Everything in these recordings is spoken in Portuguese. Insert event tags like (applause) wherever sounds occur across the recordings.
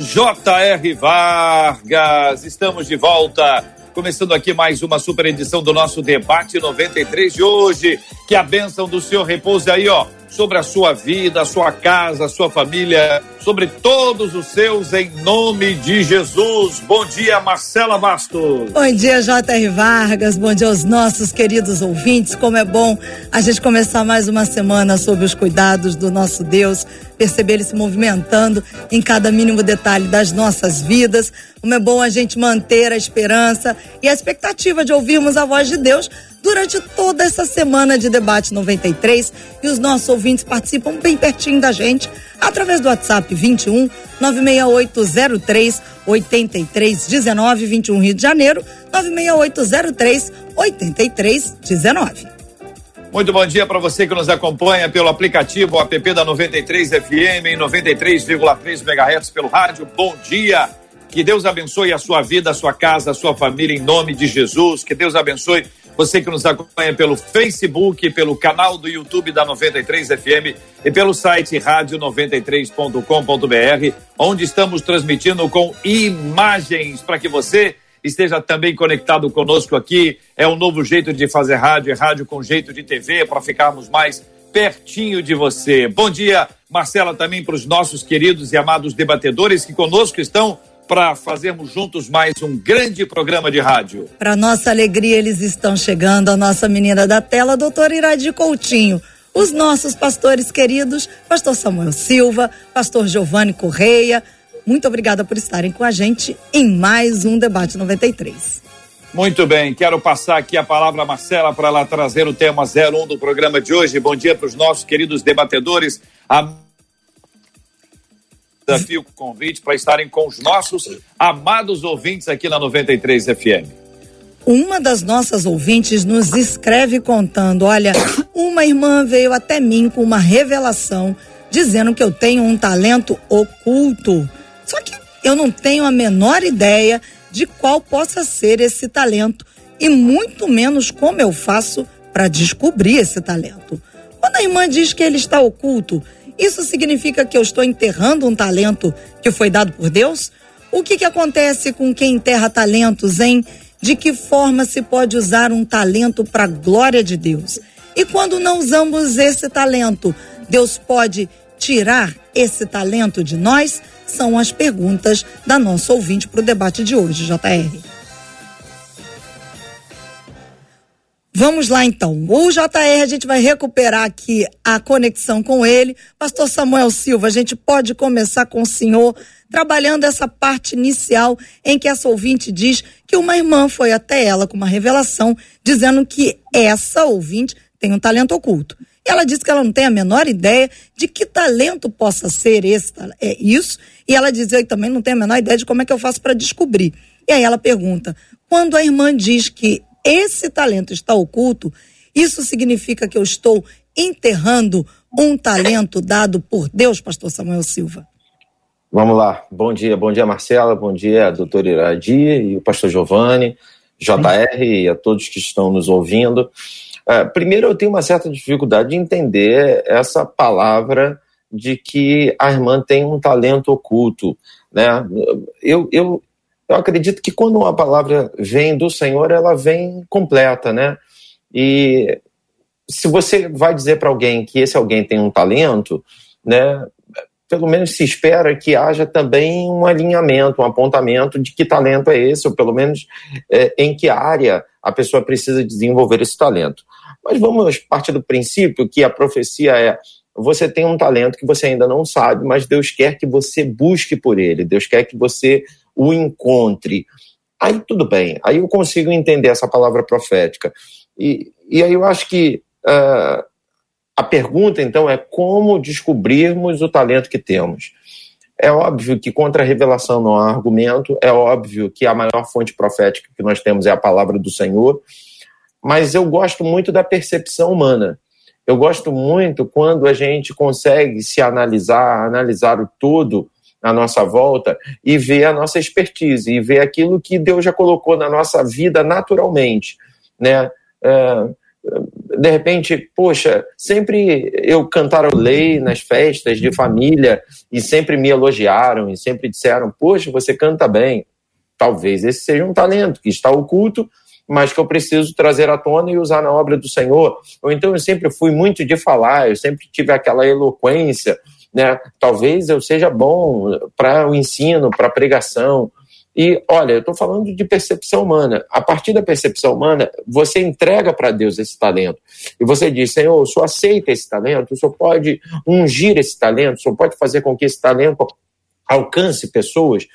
J.R. Vargas. Estamos de volta. Começando aqui mais uma super edição do nosso debate 93 de hoje. Que a bênção do Senhor repouse aí, ó sobre a sua vida, a sua casa, a sua família, sobre todos os seus, em nome de Jesus. Bom dia, Marcela Bastos. Bom dia, J.R. Vargas. Bom dia aos nossos queridos ouvintes. Como é bom a gente começar mais uma semana sob os cuidados do nosso Deus, perceber ele se movimentando em cada mínimo detalhe das nossas vidas. Como é bom a gente manter a esperança e a expectativa de ouvirmos a voz de Deus durante toda essa semana de debate 93 e os nossos ouvintes participam bem pertinho da gente através do WhatsApp 21 96803 8319 21 Rio de Janeiro 96803 8319. Muito bom dia para você que nos acompanha pelo aplicativo app da 93 FM em 93,3 MHz pelo rádio. Bom dia. Que Deus abençoe a sua vida, a sua casa, a sua família em nome de Jesus. Que Deus abençoe você que nos acompanha pelo Facebook, pelo canal do YouTube da 93 FM e pelo site rádio93.com.br, onde estamos transmitindo com imagens para que você esteja também conectado conosco aqui. É um novo jeito de fazer rádio, é rádio com jeito de TV, para ficarmos mais pertinho de você. Bom dia, Marcela, também para os nossos queridos e amados debatedores que conosco estão para fazermos juntos mais um grande programa de rádio. Para nossa alegria, eles estão chegando, a nossa menina da tela, doutora Iradi Coutinho. Os nossos pastores queridos, pastor Samuel Silva, pastor Giovanni Correia. Muito obrigada por estarem com a gente em mais um Debate 93. Muito bem, quero passar aqui a palavra a Marcela para ela trazer o tema 01 do programa de hoje. Bom dia para os nossos queridos debatedores. A desafio com convite para estarem com os nossos amados ouvintes aqui na 93 FM. Uma das nossas ouvintes nos escreve contando: olha, uma irmã veio até mim com uma revelação dizendo que eu tenho um talento oculto. Só que eu não tenho a menor ideia de qual possa ser esse talento e muito menos como eu faço para descobrir esse talento. Quando a irmã diz que ele está oculto, isso significa que eu estou enterrando um talento que foi dado por Deus? O que, que acontece com quem enterra talentos, hein? De que forma se pode usar um talento para a glória de Deus? E quando não usamos esse talento, Deus pode tirar esse talento de nós? São as perguntas da nossa ouvinte para o debate de hoje, JR. Vamos lá então. O JR, a gente vai recuperar aqui a conexão com ele. Pastor Samuel Silva, a gente pode começar com o senhor trabalhando essa parte inicial em que essa ouvinte diz que uma irmã foi até ela com uma revelação dizendo que essa ouvinte tem um talento oculto. E ela disse que ela não tem a menor ideia de que talento possa ser esse, é isso. E ela dizia que também não tem a menor ideia de como é que eu faço para descobrir. E aí ela pergunta: quando a irmã diz que esse talento está oculto, isso significa que eu estou enterrando um talento dado por Deus, pastor Samuel Silva? Vamos lá. Bom dia, bom dia, Marcela, bom dia, doutor Iradi e o pastor Giovanni, JR e a todos que estão nos ouvindo. Uh, primeiro, eu tenho uma certa dificuldade de entender essa palavra de que a irmã tem um talento oculto. Né? Eu, eu, eu acredito que quando uma palavra vem do Senhor, ela vem completa, né? E se você vai dizer para alguém que esse alguém tem um talento, né? Pelo menos se espera que haja também um alinhamento, um apontamento de que talento é esse, ou pelo menos é, em que área a pessoa precisa desenvolver esse talento. Mas vamos partir do princípio que a profecia é você tem um talento que você ainda não sabe, mas Deus quer que você busque por ele, Deus quer que você o encontre. Aí tudo bem, aí eu consigo entender essa palavra profética. E, e aí eu acho que uh, a pergunta então é como descobrirmos o talento que temos. É óbvio que contra a revelação não há argumento, é óbvio que a maior fonte profética que nós temos é a palavra do Senhor, mas eu gosto muito da percepção humana. Eu gosto muito quando a gente consegue se analisar, analisar o todo à nossa volta e ver a nossa expertise e ver aquilo que Deus já colocou na nossa vida naturalmente, né? É, de repente, poxa, sempre eu cantarolei nas festas de família e sempre me elogiaram e sempre disseram, poxa, você canta bem. Talvez esse seja um talento que está oculto, mas que eu preciso trazer à tona e usar na obra do Senhor. Ou então eu sempre fui muito de falar, eu sempre tive aquela eloquência, né? Talvez eu seja bom para o ensino, para a pregação. E olha, eu estou falando de percepção humana. A partir da percepção humana, você entrega para Deus esse talento. E você diz: Senhor, o Senhor aceita esse talento, o Senhor pode ungir esse talento, o Senhor pode fazer com que esse talento alcance pessoas.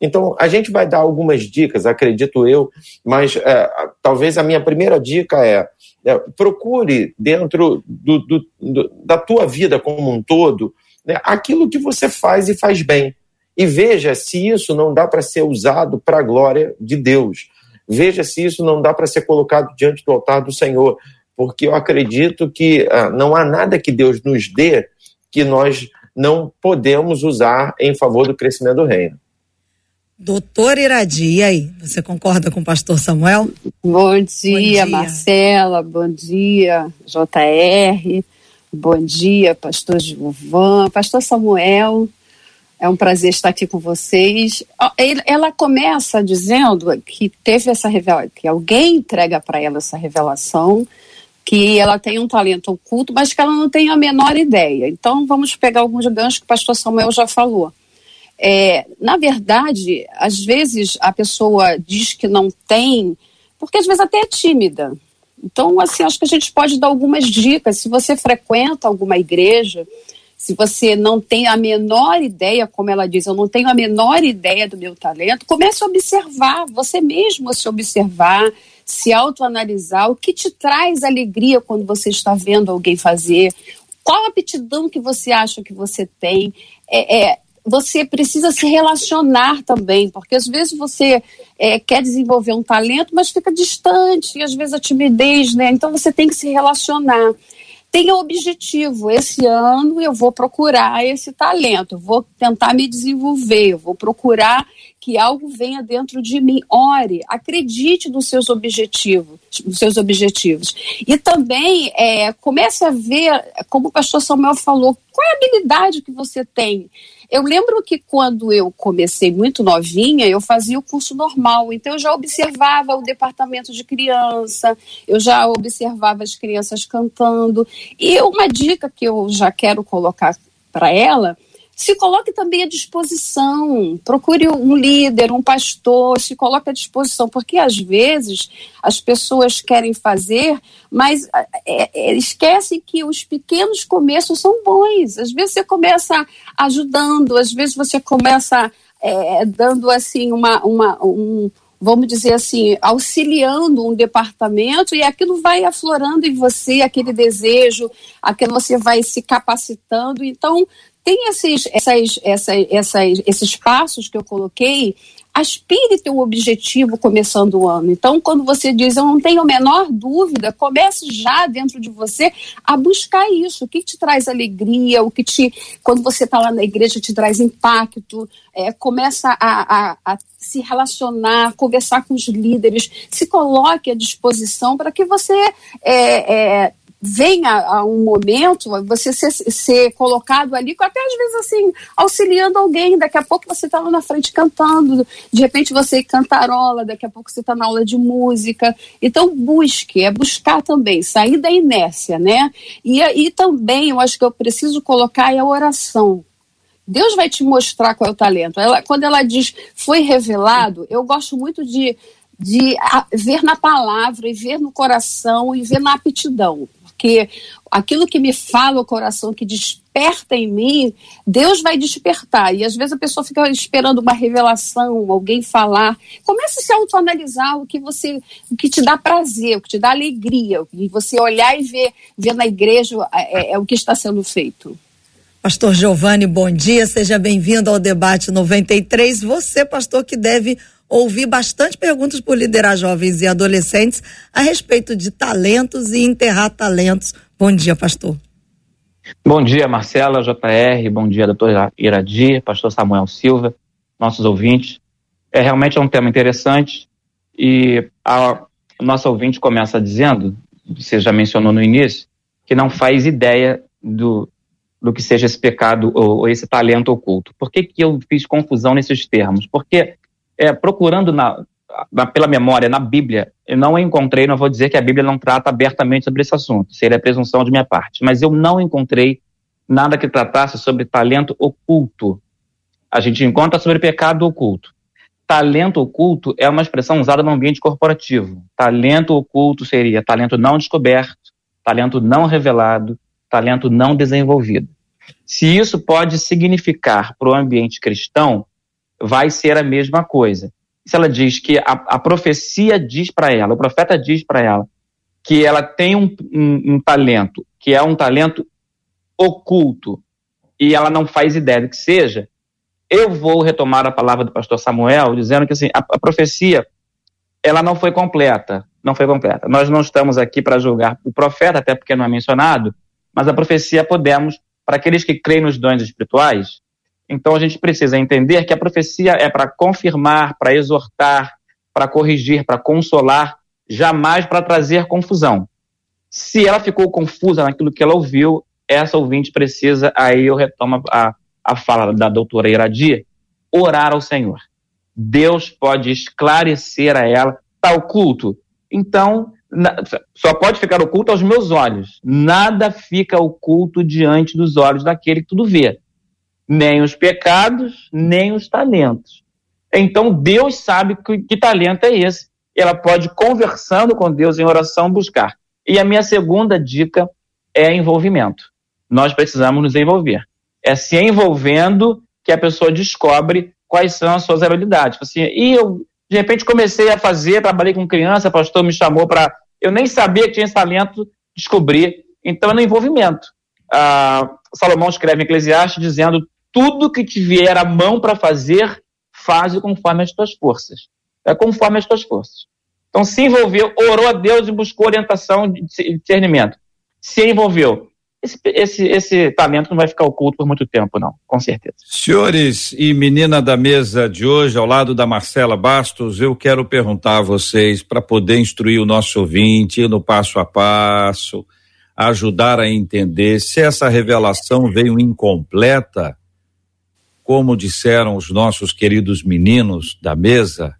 Então, a gente vai dar algumas dicas, acredito eu, mas é, talvez a minha primeira dica é, é procure dentro do, do, do, da tua vida como um todo né, aquilo que você faz e faz bem. E veja se isso não dá para ser usado para a glória de Deus. Veja se isso não dá para ser colocado diante do altar do Senhor. Porque eu acredito que ah, não há nada que Deus nos dê que nós não podemos usar em favor do crescimento do reino. Doutor Iradi, e aí? Você concorda com o pastor Samuel? Bom dia, bom dia, Marcela. Bom dia, JR. Bom dia, pastor Gilvan, pastor Samuel. É um prazer estar aqui com vocês. Ela começa dizendo que teve essa revelação, que alguém entrega para ela essa revelação, que ela tem um talento oculto, mas que ela não tem a menor ideia. Então, vamos pegar alguns ganchos que o pastor Samuel já falou. É, na verdade, às vezes a pessoa diz que não tem, porque às vezes até é tímida. Então, assim, acho que a gente pode dar algumas dicas. Se você frequenta alguma igreja, se você não tem a menor ideia, como ela diz, eu não tenho a menor ideia do meu talento, comece a observar, você mesmo a se observar, se autoanalisar, o que te traz alegria quando você está vendo alguém fazer, qual a aptidão que você acha que você tem. É, é, você precisa se relacionar também, porque às vezes você é, quer desenvolver um talento, mas fica distante, e às vezes a timidez, né? Então você tem que se relacionar tenha objetivo. Esse ano eu vou procurar esse talento, vou tentar me desenvolver, eu vou procurar que algo venha dentro de mim. Ore, acredite nos seus objetivos, nos seus objetivos. E também é, comece a ver, como o pastor Samuel falou, qual é a habilidade que você tem. Eu lembro que quando eu comecei muito novinha, eu fazia o curso normal, então eu já observava o departamento de criança, eu já observava as crianças cantando. E uma dica que eu já quero colocar para ela se coloque também à disposição, procure um líder, um pastor, se coloque à disposição, porque às vezes as pessoas querem fazer, mas é, é, esquecem que os pequenos começos são bons. Às vezes você começa ajudando, às vezes você começa é, dando assim uma, uma um, vamos dizer assim, auxiliando um departamento e aquilo vai aflorando em você, aquele desejo, aquilo você vai se capacitando. Então, tem esses, essas, essas, essas, esses passos que eu coloquei, aspire ter um objetivo começando o ano. Então, quando você diz, eu não tenho a menor dúvida, comece já dentro de você a buscar isso. O que te traz alegria, o que te, quando você está lá na igreja, te traz impacto. É, começa a, a, a se relacionar, conversar com os líderes, se coloque à disposição para que você é, é, venha a um momento você ser, ser, colocado ali, até às vezes assim, auxiliando alguém, daqui a pouco você está lá na frente cantando, de repente você cantarola, daqui a pouco você está na aula de música. Então busque, é buscar também, sair da inércia, né? E aí também eu acho que eu preciso colocar é a oração. Deus vai te mostrar qual é o talento. Ela, quando ela diz foi revelado, eu gosto muito de, de ver na palavra e ver no coração e ver na aptidão porque aquilo que me fala o coração, que desperta em mim, Deus vai despertar. E às vezes a pessoa fica esperando uma revelação, alguém falar. Comece a se autoanalisar o que você, o que te dá prazer, o que te dá alegria, e você olhar e ver, ver na igreja é, é, é o que está sendo feito. Pastor Giovanni, bom dia, seja bem-vindo ao debate 93. Você, pastor, que deve ouvir bastante perguntas por liderar jovens e adolescentes a respeito de talentos e enterrar talentos. Bom dia, pastor. Bom dia, Marcela, JR, bom dia, doutor Iradi, pastor Samuel Silva, nossos ouvintes. É realmente é um tema interessante e a nossa ouvinte começa dizendo, você já mencionou no início, que não faz ideia do, do que seja esse pecado ou, ou esse talento oculto. Por que, que eu fiz confusão nesses termos? Porque é, procurando na, na, pela memória na Bíblia, eu não encontrei, não vou dizer que a Bíblia não trata abertamente sobre esse assunto, seria presunção de minha parte, mas eu não encontrei nada que tratasse sobre talento oculto. A gente encontra sobre pecado oculto. Talento oculto é uma expressão usada no ambiente corporativo. Talento oculto seria talento não descoberto, talento não revelado, talento não desenvolvido. Se isso pode significar para o ambiente cristão, vai ser a mesma coisa. Se ela diz que a, a profecia diz para ela, o profeta diz para ela, que ela tem um, um, um, talento, que é um talento oculto, e ela não faz ideia do que seja, eu vou retomar a palavra do pastor Samuel, dizendo que assim, a, a profecia, ela não foi completa, não foi completa. Nós não estamos aqui para julgar o profeta, até porque não é mencionado, mas a profecia podemos, para aqueles que creem nos dons espirituais, então a gente precisa entender que a profecia é para confirmar, para exortar, para corrigir, para consolar, jamais para trazer confusão. Se ela ficou confusa naquilo que ela ouviu, essa ouvinte precisa, aí eu retomo a, a fala da doutora Iradia, orar ao Senhor. Deus pode esclarecer a ela, está oculto. Então, só pode ficar oculto aos meus olhos. Nada fica oculto diante dos olhos daquele que tudo vê nem os pecados, nem os talentos. Então Deus sabe que, que talento é esse. Ela pode, conversando com Deus em oração, buscar. E a minha segunda dica é envolvimento. Nós precisamos nos envolver. É se envolvendo que a pessoa descobre quais são as suas habilidades. Assim, e eu, de repente, comecei a fazer, trabalhei com criança, pastor me chamou para. Eu nem sabia que tinha esse talento, descobri. Então, é no envolvimento. Ah, Salomão escreve em Eclesiastes dizendo: tudo que te vier a mão para fazer, faze conforme as tuas forças. É conforme as tuas forças. Então se envolveu, orou a Deus e buscou orientação de discernimento. Se envolveu. Esse, esse, esse talento não vai ficar oculto por muito tempo, não, com certeza. Senhores e menina da mesa de hoje, ao lado da Marcela Bastos, eu quero perguntar a vocês, para poder instruir o nosso ouvinte no passo a passo, ajudar a entender se essa revelação veio incompleta como disseram os nossos queridos meninos da mesa,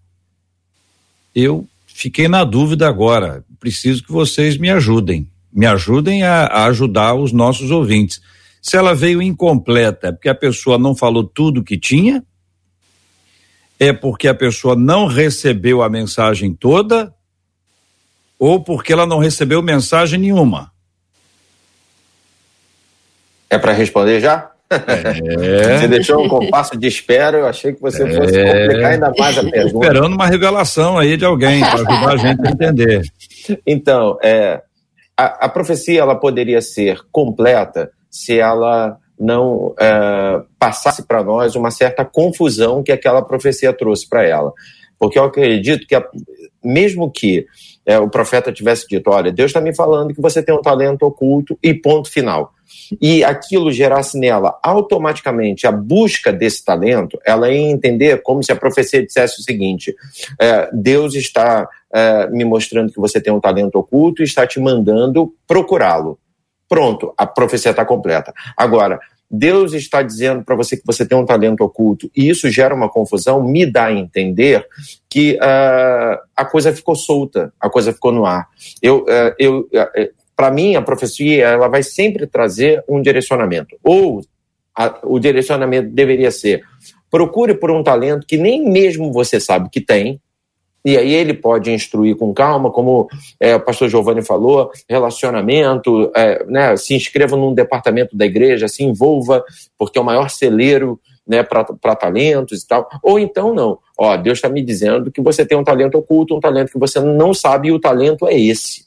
eu fiquei na dúvida agora. Preciso que vocês me ajudem. Me ajudem a, a ajudar os nossos ouvintes. Se ela veio incompleta, é porque a pessoa não falou tudo que tinha? É porque a pessoa não recebeu a mensagem toda? Ou porque ela não recebeu mensagem nenhuma? É para responder já? É. Você deixou um compasso de espera, eu achei que você é. fosse complicar ainda mais a pergunta. Esperando uma revelação aí de alguém para ajudar a gente a entender. Então, é, a, a, profecia ela poderia ser completa se ela não é, passasse para nós uma certa confusão que aquela profecia trouxe para ela. Porque eu acredito que, a, mesmo que é, o profeta tivesse dito: Olha, Deus está me falando que você tem um talento oculto e ponto final e aquilo gerasse nela automaticamente a busca desse talento, ela ia entender como se a profecia dissesse o seguinte: é, Deus está é, me mostrando que você tem um talento oculto e está te mandando procurá-lo. Pronto, a profecia está completa. Agora, Deus está dizendo para você que você tem um talento oculto e isso gera uma confusão, me dá a entender que uh, a coisa ficou solta, a coisa ficou no ar. Eu, uh, eu uh, para mim, a profecia ela vai sempre trazer um direcionamento. Ou a, o direcionamento deveria ser: procure por um talento que nem mesmo você sabe que tem, e aí ele pode instruir com calma, como é, o pastor Giovanni falou, relacionamento, é, né, se inscreva num departamento da igreja, se envolva, porque é o maior celeiro né, para talentos e tal. Ou então não. Ó, Deus está me dizendo que você tem um talento oculto, um talento que você não sabe, e o talento é esse.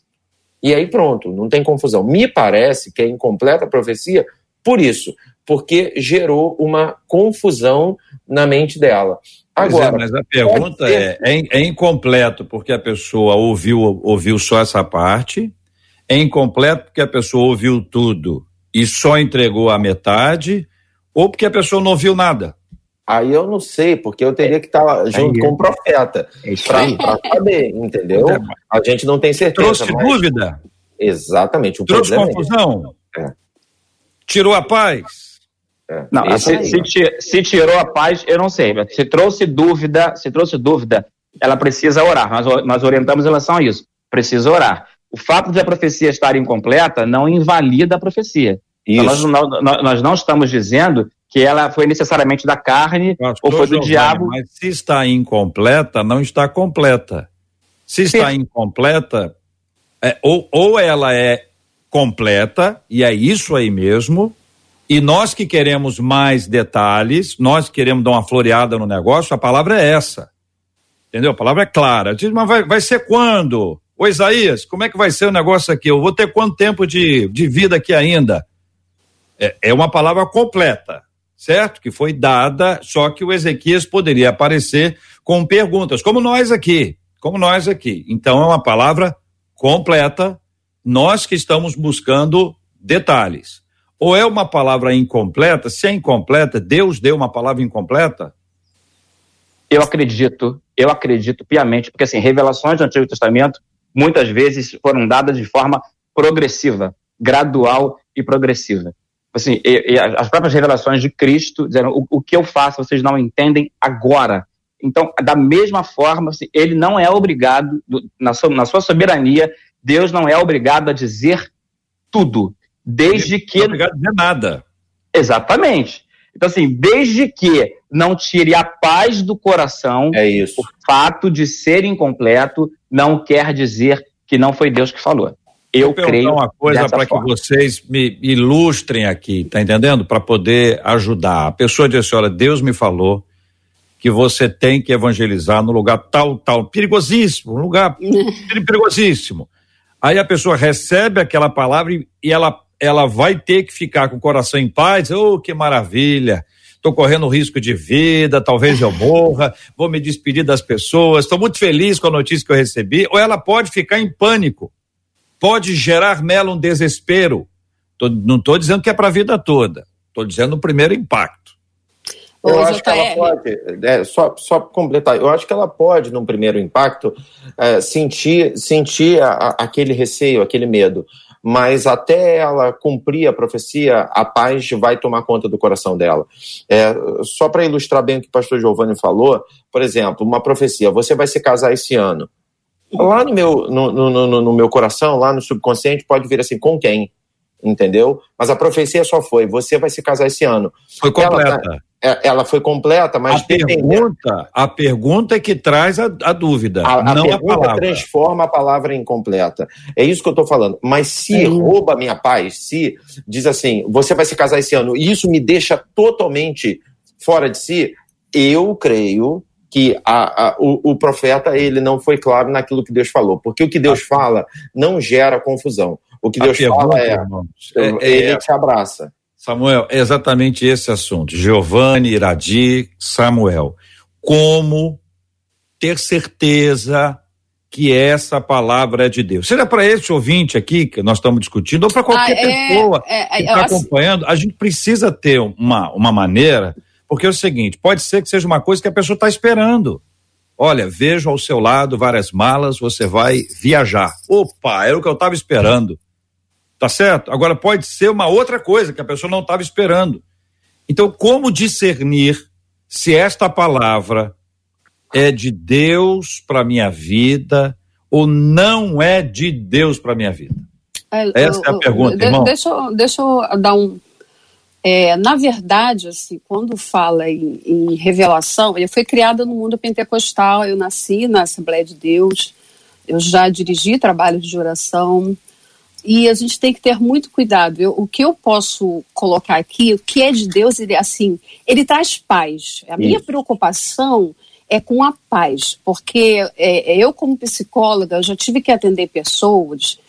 E aí pronto, não tem confusão. Me parece que é incompleta a profecia por isso, porque gerou uma confusão na mente dela. É, Agora, é, mas a pergunta é, é, é, incompleto porque a pessoa ouviu, ouviu só essa parte, é incompleto porque a pessoa ouviu tudo e só entregou a metade, ou porque a pessoa não ouviu nada. Aí eu não sei, porque eu teria que estar junto com o profeta é para saber, entendeu? É, a gente não tem certeza. Trouxe mas... dúvida? Exatamente. O Trouxe confusão? É. Tirou a paz? É. Não, se, se, se, tirou a paz, eu não sei. Se trouxe dúvida, se trouxe dúvida, ela precisa orar. Nós, nós orientamos em relação a isso. Precisa orar. O fato de a profecia estar incompleta não invalida a profecia. Então, nós, nós, nós, não estamos dizendo que ela foi necessariamente da carne Pastor ou foi do Giovanni, diabo. Mas se está incompleta, não está completa. Se está incompleta, é, ou, ou ela é completa, e é isso aí mesmo, e nós que queremos mais detalhes, nós que queremos dar uma floreada no negócio, a palavra é essa. Entendeu? A palavra é clara. Diz, mas vai, vai ser quando? Ô Isaías, como é que vai ser o negócio aqui? Eu vou ter quanto tempo de, de vida aqui ainda? É, é uma palavra completa, certo? Que foi dada, só que o Ezequias poderia aparecer com perguntas, como nós aqui, como nós aqui. Então é uma palavra completa, nós que estamos buscando detalhes. Ou é uma palavra incompleta? Se é incompleta, Deus deu uma palavra incompleta? Eu acredito, eu acredito piamente, porque assim, revelações do Antigo Testamento muitas vezes foram dadas de forma progressiva, gradual e progressiva. Assim, e, e as próprias revelações de Cristo dizendo o, o, que eu faço vocês não entendem agora. Então, da mesma forma, assim, ele não é obrigado, na sua, na sua soberania, Deus não é obrigado a dizer tudo. Desde que. Não é obrigado a dizer nada. Exatamente. Então, assim, desde que não tire a paz do coração, é isso. o fato de ser incompleto não quer dizer que não foi Deus que falou. Eu, Eu creio. uma coisa para que vocês me ilustrem aqui, tá entendendo? Para poder ajudar. A pessoa disse: olha, Deus me falou que você tem que evangelizar no lugar tal, tal, perigosíssimo, um lugar (laughs) perigosíssimo. Aí a pessoa recebe aquela palavra e ela ela vai ter que ficar com o coração em paz. Oh, que maravilha! Estou correndo risco de vida, talvez eu morra, vou me despedir das pessoas, estou muito feliz com a notícia que eu recebi. Ou ela pode ficar em pânico, pode gerar nela um desespero. Tô, não estou dizendo que é para a vida toda, estou dizendo o primeiro impacto. Eu acho que ela pode, é, só, só completar, eu acho que ela pode, num primeiro impacto, é, sentir, sentir a, a, aquele receio, aquele medo mas até ela cumprir a profecia, a paz vai tomar conta do coração dela. É, só para ilustrar bem o que o pastor Giovanni falou, por exemplo, uma profecia: você vai se casar esse ano. Lá no meu, no, no, no, no meu coração, lá no subconsciente, pode vir assim: com quem? Entendeu? Mas a profecia só foi: você vai se casar esse ano. Foi completa. Ela, é, ela foi completa, mas a pergunta, a pergunta é que traz a, a dúvida. A, a não pergunta a transforma a palavra incompleta. É isso que eu estou falando. Mas se rouba a minha paz, se diz assim, você vai se casar esse ano, e isso me deixa totalmente fora de si, eu creio que a, a, o, o, profeta ele não foi claro naquilo que Deus falou, porque o que Deus fala não gera confusão. O que Deus fala é, é, ele é, te abraça. Samuel, é exatamente esse assunto. Giovanni, Iradi, Samuel. Como ter certeza que essa palavra é de Deus. Seja para esse ouvinte aqui que nós estamos discutindo, ou para qualquer ah, é, pessoa é, é, que está acompanhando, a gente precisa ter uma, uma maneira, porque é o seguinte: pode ser que seja uma coisa que a pessoa está esperando. Olha, vejo ao seu lado várias malas, você vai viajar. Opa, era o que eu estava esperando. Tá certo? Agora pode ser uma outra coisa que a pessoa não estava esperando. Então, como discernir se esta palavra é de Deus para minha vida ou não é de Deus para minha vida? É, Essa é a pergunta, irmão. Deixa, deixa eu dar um. É, na verdade, assim, quando fala em, em revelação, eu fui criada no mundo pentecostal, eu nasci na Assembleia de Deus, eu já dirigi trabalhos de oração, e a gente tem que ter muito cuidado. Eu, o que eu posso colocar aqui, o que é de Deus, ele assim, ele traz paz. A minha preocupação é com a paz, porque é, eu como psicóloga eu já tive que atender pessoas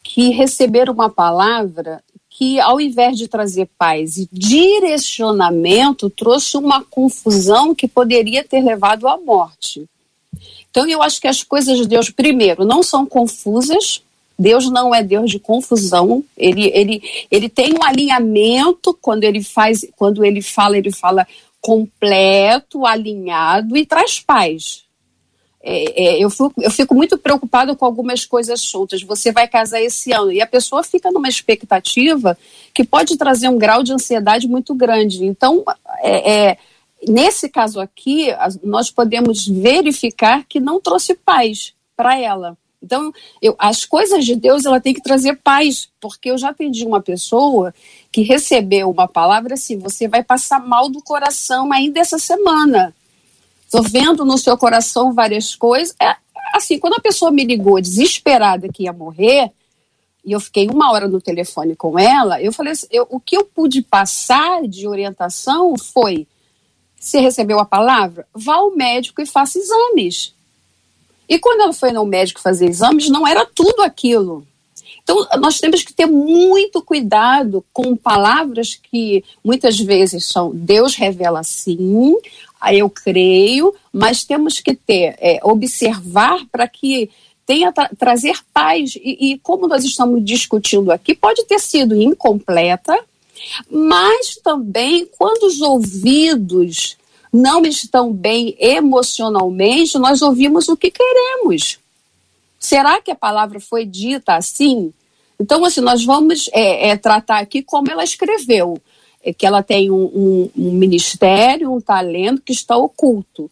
que receberam uma palavra que, ao invés de trazer paz e direcionamento, trouxe uma confusão que poderia ter levado à morte. Então, eu acho que as coisas de Deus, primeiro, não são confusas. Deus não é Deus de confusão. Ele, ele, ele tem um alinhamento quando ele faz, quando ele fala, ele fala completo, alinhado e traz paz. É, é, eu, fico, eu fico muito preocupada com algumas coisas soltas. Você vai casar esse ano e a pessoa fica numa expectativa que pode trazer um grau de ansiedade muito grande. Então, é, é nesse caso aqui, nós podemos verificar que não trouxe paz para ela. Então, eu, as coisas de Deus ela tem que trazer paz, porque eu já atendi uma pessoa que recebeu uma palavra assim: você vai passar mal do coração ainda essa semana. Estou vendo no seu coração várias coisas. É, assim, quando a pessoa me ligou desesperada que ia morrer, e eu fiquei uma hora no telefone com ela, eu falei assim, eu, o que eu pude passar de orientação foi: você recebeu a palavra? Vá ao médico e faça exames. E quando ela foi no médico fazer exames, não era tudo aquilo. Então, nós temos que ter muito cuidado com palavras que muitas vezes são Deus revela sim, aí eu creio, mas temos que ter, é, observar para que tenha tra trazer paz. E, e como nós estamos discutindo aqui, pode ter sido incompleta, mas também quando os ouvidos não estão bem emocionalmente, nós ouvimos o que queremos. Será que a palavra foi dita assim? Então, assim, nós vamos é, é, tratar aqui como ela escreveu é que ela tem um, um, um ministério, um talento que está oculto.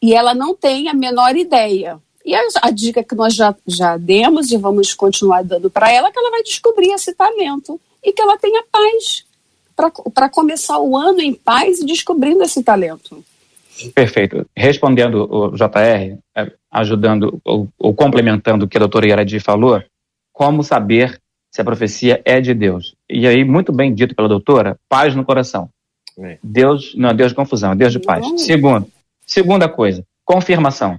E ela não tem a menor ideia. E a, a, dica que nós já, já demos e vamos continuar dando para ela é que ela vai descobrir esse talento e que ela tenha paz para começar o ano em paz e descobrindo esse talento. Perfeito. Respondendo o JR, é, ajudando ou, ou complementando o que a doutora Yaradi falou, como saber se a profecia é de Deus. E aí, muito bem dito pela doutora, paz no coração. Deus não é Deus de confusão, é Deus de paz. Segundo, segunda coisa, confirmação.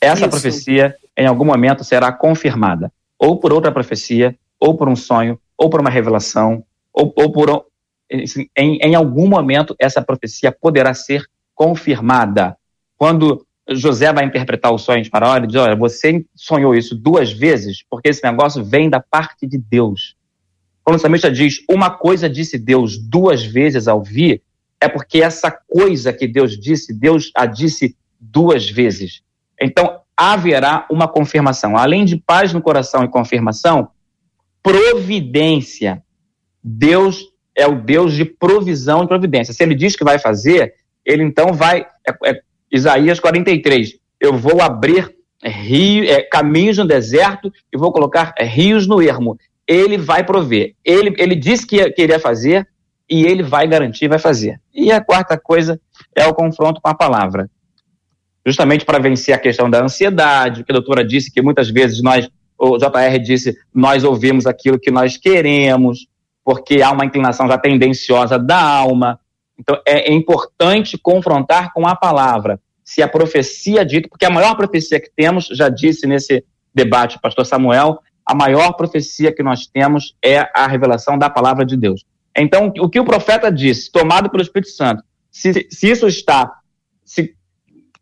Essa Isso. profecia, em algum momento, será confirmada. Ou por outra profecia, ou por um sonho, ou por uma revelação, ou, ou por. Em, em algum momento, essa profecia poderá ser confirmada. Quando José vai interpretar o sonho de Faraó, ele diz: Olha, você sonhou isso duas vezes, porque esse negócio vem da parte de Deus. Quando o salmista diz uma coisa disse Deus duas vezes ao vir, é porque essa coisa que Deus disse, Deus a disse duas vezes. Então, haverá uma confirmação. Além de paz no coração e confirmação, providência. Deus é o Deus de provisão e providência. Se ele diz que vai fazer, ele então vai. É, é, Isaías 43. Eu vou abrir rio, é, caminhos no deserto e vou colocar rios no ermo. Ele vai prover. Ele, ele disse que queria fazer e ele vai garantir, vai fazer. E a quarta coisa é o confronto com a palavra. Justamente para vencer a questão da ansiedade, que a doutora disse que muitas vezes nós, o JR disse, nós ouvimos aquilo que nós queremos, porque há uma inclinação já tendenciosa da alma. Então, é, é importante confrontar com a palavra. Se a profecia dita, porque a maior profecia que temos, já disse nesse debate, pastor Samuel, a maior profecia que nós temos é a revelação da palavra de Deus. Então, o que o profeta disse, tomado pelo Espírito Santo, se, se isso está se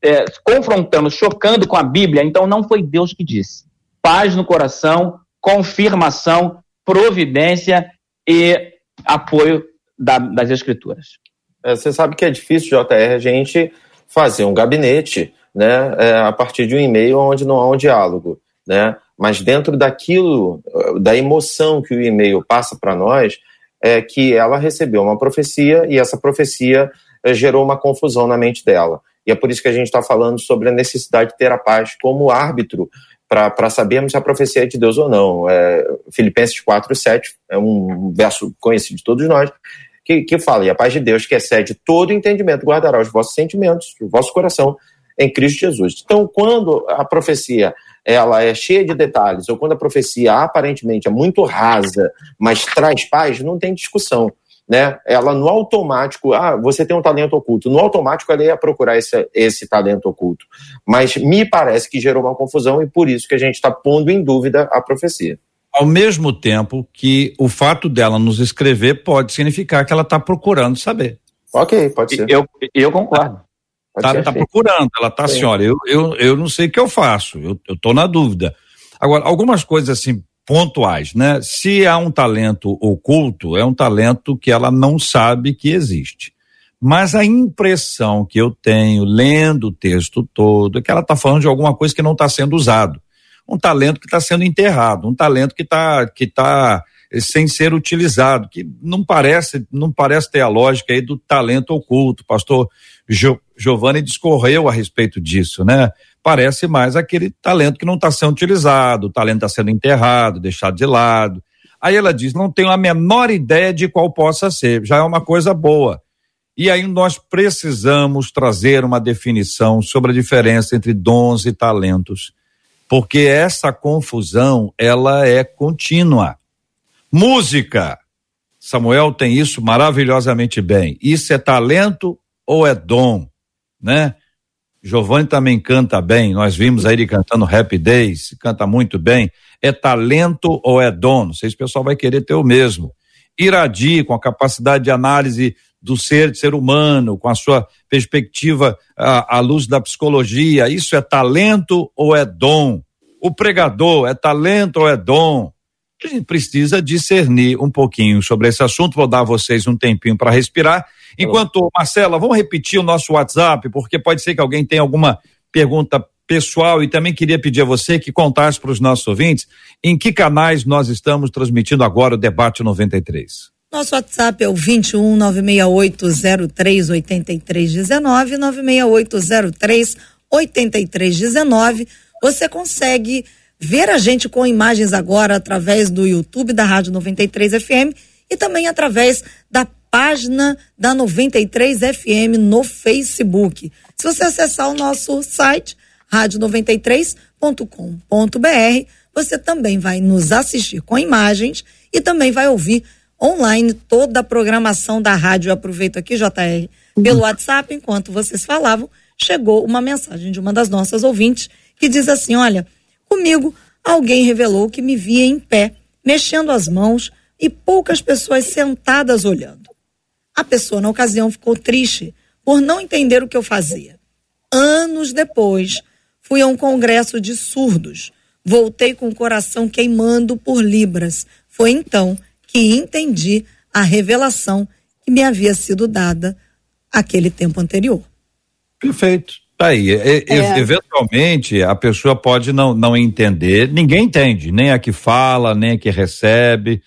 é, confrontando, chocando com a Bíblia, então não foi Deus que disse. Paz no coração, confirmação, providência e apoio da, das Escrituras. É, você sabe que é difícil, JR, a gente fazer um gabinete né, é, a partir de um e-mail onde não há um diálogo. Né? Mas dentro daquilo, da emoção que o e-mail passa para nós, é que ela recebeu uma profecia e essa profecia é, gerou uma confusão na mente dela. E é por isso que a gente está falando sobre a necessidade de ter a paz como árbitro para sabermos se a profecia é de Deus ou não. É, Filipenses 4, 7 é um verso conhecido de todos nós, que, que fala, e a paz de Deus, que excede todo entendimento, guardará os vossos sentimentos, o vosso coração em Cristo Jesus. Então, quando a profecia ela é cheia de detalhes, ou quando a profecia aparentemente é muito rasa, mas traz paz, não tem discussão. Né? Ela no automático, ah, você tem um talento oculto. No automático ela ia procurar esse, esse talento oculto. Mas me parece que gerou uma confusão e por isso que a gente está pondo em dúvida a profecia. Ao mesmo tempo que o fato dela nos escrever pode significar que ela está procurando saber. Ok, pode ser. Eu, eu concordo. Está tá procurando, ela está assim, olha, eu, eu, eu não sei o que eu faço, eu estou na dúvida. Agora, algumas coisas assim pontuais, né? Se há um talento oculto, é um talento que ela não sabe que existe. Mas a impressão que eu tenho, lendo o texto todo, é que ela está falando de alguma coisa que não está sendo usado. Um talento que está sendo enterrado, um talento que está que tá eh, sem ser utilizado, que não parece, não parece ter a lógica aí do talento oculto. Pastor Giovanni discorreu a respeito disso, né? Parece mais aquele talento que não está sendo utilizado, o talento está sendo enterrado, deixado de lado. Aí ela diz: não tenho a menor ideia de qual possa ser, já é uma coisa boa. E aí nós precisamos trazer uma definição sobre a diferença entre dons e talentos, porque essa confusão ela é contínua. Música, Samuel tem isso maravilhosamente bem. Isso é talento ou é dom, né? Giovanni também canta bem, nós vimos aí ele cantando Happy Days, canta muito bem. É talento ou é dom? Não sei se o pessoal vai querer ter o mesmo. Iradi, com a capacidade de análise do ser, de ser humano, com a sua perspectiva à, à luz da psicologia. Isso é talento ou é dom? O pregador é talento ou é dom? A gente precisa discernir um pouquinho sobre esse assunto. Vou dar a vocês um tempinho para respirar. Enquanto, Marcela, vamos repetir o nosso WhatsApp, porque pode ser que alguém tenha alguma pergunta pessoal e também queria pedir a você que contasse para os nossos ouvintes em que canais nós estamos transmitindo agora o Debate 93. Nosso WhatsApp é o 21 96803 8319 96803 8319. Você consegue ver a gente com imagens agora através do YouTube da Rádio 93 FM e também através da página da 93 FM no Facebook. Se você acessar o nosso site rádio93.com.br, você também vai nos assistir com imagens e também vai ouvir online toda a programação da rádio. Eu aproveito aqui, JR, pelo uhum. WhatsApp, enquanto vocês falavam, chegou uma mensagem de uma das nossas ouvintes que diz assim: Olha, comigo alguém revelou que me via em pé, mexendo as mãos e poucas pessoas sentadas olhando. A pessoa, na ocasião, ficou triste por não entender o que eu fazia. Anos depois, fui a um congresso de surdos. Voltei com o coração queimando por libras. Foi então que entendi a revelação que me havia sido dada aquele tempo anterior. Perfeito. Tá aí. E, é. Eventualmente a pessoa pode não, não entender, ninguém entende, nem a que fala, nem a que recebe,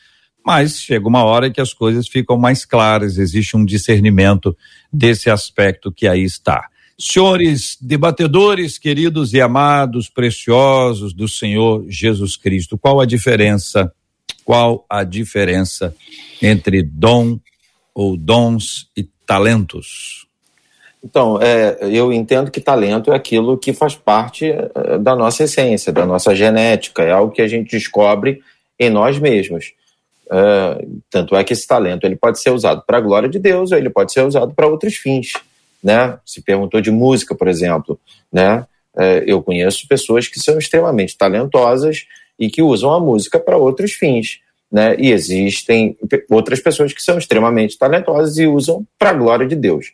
mas chega uma hora que as coisas ficam mais claras, existe um discernimento desse aspecto que aí está. Senhores debatedores, queridos e amados, preciosos do Senhor Jesus Cristo, qual a diferença qual a diferença entre dom ou dons e talentos? Então, é, eu entendo que talento é aquilo que faz parte é, da nossa essência, da nossa genética, é algo que a gente descobre em nós mesmos. É, tanto é que esse talento ele pode ser usado para a glória de Deus ou ele pode ser usado para outros fins. Né? Se perguntou de música, por exemplo. Né? É, eu conheço pessoas que são extremamente talentosas e que usam a música para outros fins. Né? E existem outras pessoas que são extremamente talentosas e usam para a glória de Deus.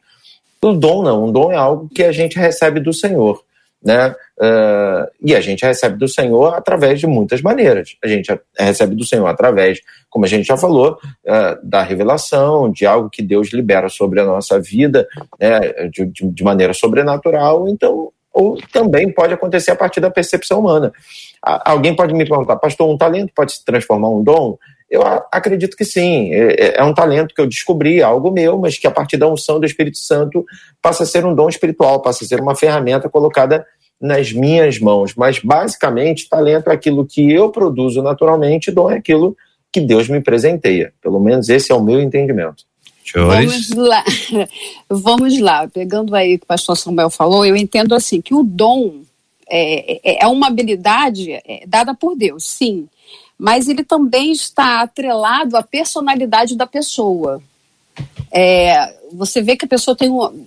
O dom não, o dom é algo que a gente recebe do Senhor. Né? Uh, e a gente recebe do Senhor através de muitas maneiras. A gente recebe do Senhor através, como a gente já falou, uh, da revelação, de algo que Deus libera sobre a nossa vida né? de, de, maneira sobrenatural. Então, ou também pode acontecer a partir da percepção humana. Alguém pode me perguntar, pastor, um talento pode se transformar em um dom? Eu acredito que sim. É, é, é um talento que eu descobri, algo meu, mas que a partir da unção do Espírito Santo passa a ser um dom espiritual, passa a ser uma ferramenta colocada nas minhas mãos. Mas, basicamente, talento é aquilo que eu produzo naturalmente, dom é aquilo que Deus me presenteia. Pelo menos esse é o meu entendimento. Vamos lá. (laughs) Vamos lá. Pegando aí o que o pastor Samuel falou, eu entendo assim que o dom é, é, é uma habilidade dada por Deus, sim. Mas ele também está atrelado à personalidade da pessoa. É, você vê que a pessoa tem um,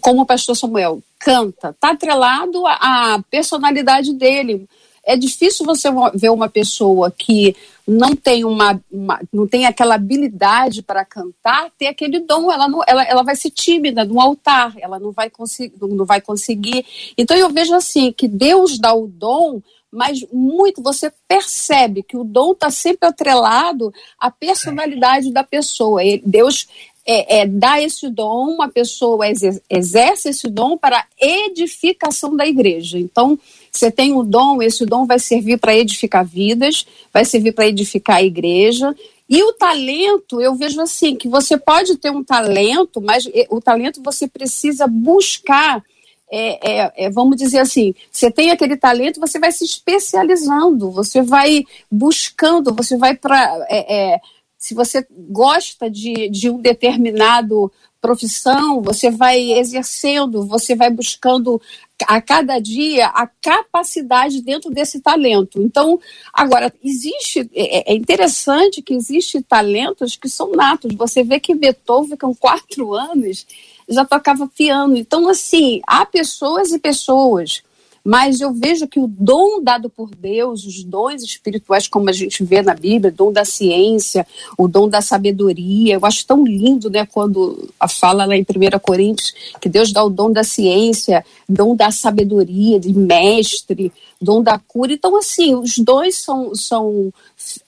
como o pastor Samuel canta, está atrelado à, personalidade dele. É difícil você ver uma pessoa que não tem uma, uma não tem aquela habilidade para cantar, ter aquele dom, ela, não, ela, ela vai ser tímida no altar, ela não vai, não vai conseguir. Então eu vejo assim que Deus dá o dom mas muito você percebe que o dom está sempre atrelado à personalidade da pessoa. Deus é, é, dá esse dom, uma pessoa exerce esse dom para edificação da igreja. Então, você tem um dom, esse dom vai servir para edificar vidas, vai servir para edificar a igreja. E o talento, eu vejo assim, que você pode ter um talento, mas o talento você precisa buscar é, é, é, vamos dizer assim, você tem aquele talento, você vai se especializando, você vai buscando, você vai para. É, é, se você gosta de, de um determinado profissão, você vai exercendo, você vai buscando a cada dia a capacidade dentro desse talento. Então, agora, existe, é, é interessante que existe talentos que são natos. Você vê que Beethoven, com quatro anos, já tocava piano. Então, assim, há pessoas e pessoas mas eu vejo que o dom dado por Deus, os dons espirituais, como a gente vê na Bíblia, o dom da ciência, o dom da sabedoria, eu acho tão lindo, né, quando a fala lá em 1 Coríntios, que Deus dá o dom da ciência, dom da sabedoria, de mestre, dom da cura. Então, assim, os dons são, são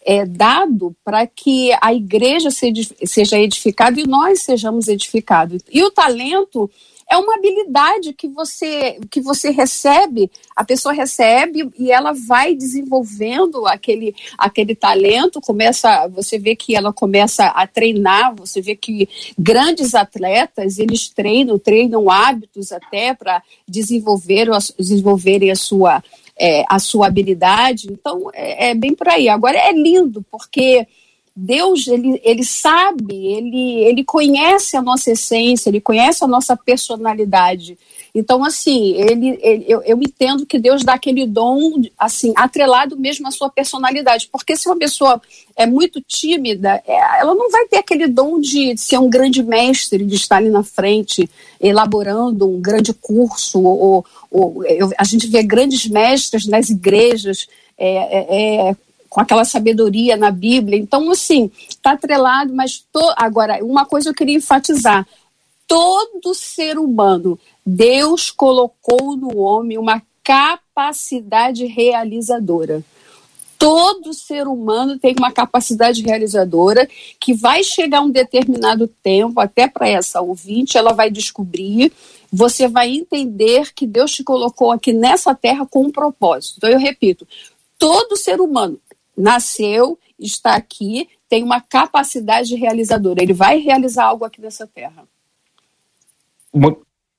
é, dados para que a igreja seja edificada e nós sejamos edificados. E o talento é uma habilidade que você que você recebe, a pessoa recebe e ela vai desenvolvendo aquele aquele talento, começa, você vê que ela começa a treinar, você vê que grandes atletas, eles treinam, treinam hábitos até para desenvolver desenvolverem a sua é, a sua habilidade. Então é, é bem por aí. Agora é lindo porque Deus, ele, ele sabe, ele, ele conhece a nossa essência, ele conhece a nossa personalidade. Então, assim, ele, ele eu, eu entendo que Deus dá aquele dom, assim, atrelado mesmo à sua personalidade. Porque se uma pessoa é muito tímida, é, ela não vai ter aquele dom de ser um grande mestre, de estar ali na frente, elaborando um grande curso. Ou, ou eu, a gente vê grandes mestres nas igrejas. É, é, é com aquela sabedoria na Bíblia. Então, assim, está atrelado, mas to... agora, uma coisa eu queria enfatizar: todo ser humano, Deus colocou no homem uma capacidade realizadora. Todo ser humano tem uma capacidade realizadora que vai chegar um determinado tempo, até para essa ouvinte, ela vai descobrir, você vai entender que Deus te colocou aqui nessa terra com um propósito. Então, eu repito, todo ser humano, nasceu, está aqui, tem uma capacidade realizadora. Ele vai realizar algo aqui nessa terra.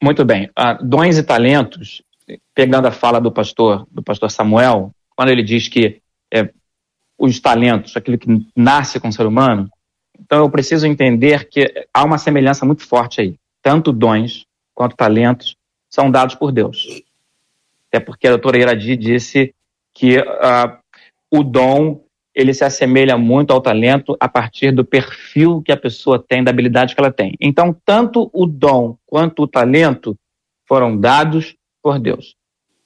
Muito bem. Ah, dons e talentos, pegando a fala do pastor, do pastor Samuel, quando ele diz que é, os talentos, aquilo que nasce com o ser humano, então eu preciso entender que há uma semelhança muito forte aí. Tanto dons quanto talentos são dados por Deus. Até porque a doutora Iradi disse que ah, o dom ele se assemelha muito ao talento a partir do perfil que a pessoa tem, da habilidade que ela tem. Então, tanto o dom quanto o talento foram dados por Deus.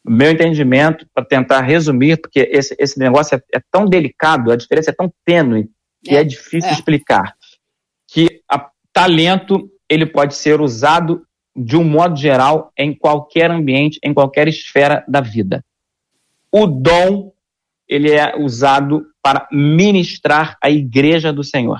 Meu entendimento, para tentar resumir, porque esse, esse negócio é, é, tão delicado, a diferença é tão tênue, que é, é difícil é. explicar, que a, talento ele pode ser usado de um modo geral em qualquer ambiente, em qualquer esfera da vida. O dom ele é usado para ministrar a igreja do Senhor.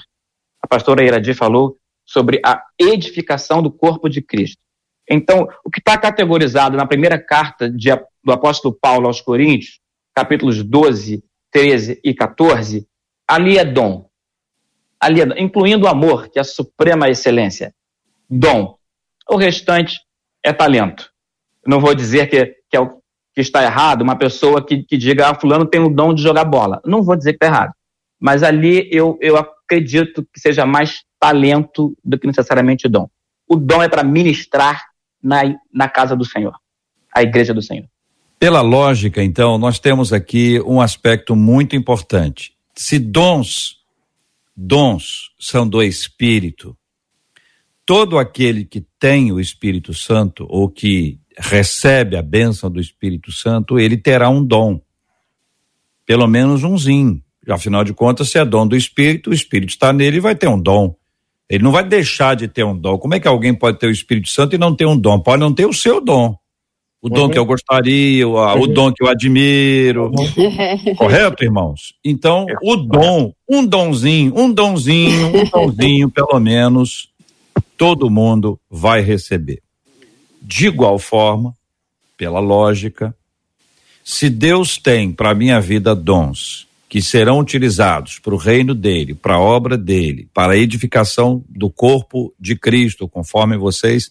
A pastora Iradi falou sobre a edificação do corpo de Cristo. Então, o que está categorizado na primeira carta de, do apóstolo Paulo aos Coríntios, capítulos 12, 13 e 14, ali é dom. Ali é incluindo o amor, que é a suprema excelência. Dom. O restante é talento. Não vou dizer que, que é o que está errado, uma pessoa que, que diga, ah, fulano tem o dom de jogar bola. Não vou dizer que está errado. Mas ali eu, eu acredito que seja mais talento do que necessariamente dom. O dom é para ministrar na, na casa do Senhor, a igreja do Senhor. Pela lógica, então, nós temos aqui um aspecto muito importante. Se dons, dons são do Espírito, todo aquele que tem o Espírito Santo ou que recebe a bênção do Espírito Santo, ele terá um dom. pelo menos umzinho. Afinal de contas, se é dom do Espírito, o Espírito está nele e vai ter um dom. Ele não vai deixar de ter um dom. Como é que alguém pode ter o Espírito Santo e não ter um dom? Pode não ter o seu dom. O uhum. dom que eu gostaria, o, uhum. o dom que eu admiro. Uhum. (laughs) Correto, irmãos? Então, o dom, um donzinho, um donzinho, um donzinho, pelo menos, todo mundo vai receber. De igual forma, pela lógica, se Deus tem para minha vida dons que serão utilizados para o reino dele, para a obra dele, para a edificação do corpo de Cristo, conforme vocês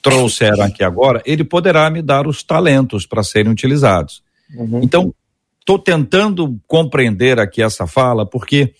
trouxeram aqui agora, ele poderá me dar os talentos para serem utilizados. Uhum. Então, estou tentando compreender aqui essa fala, porque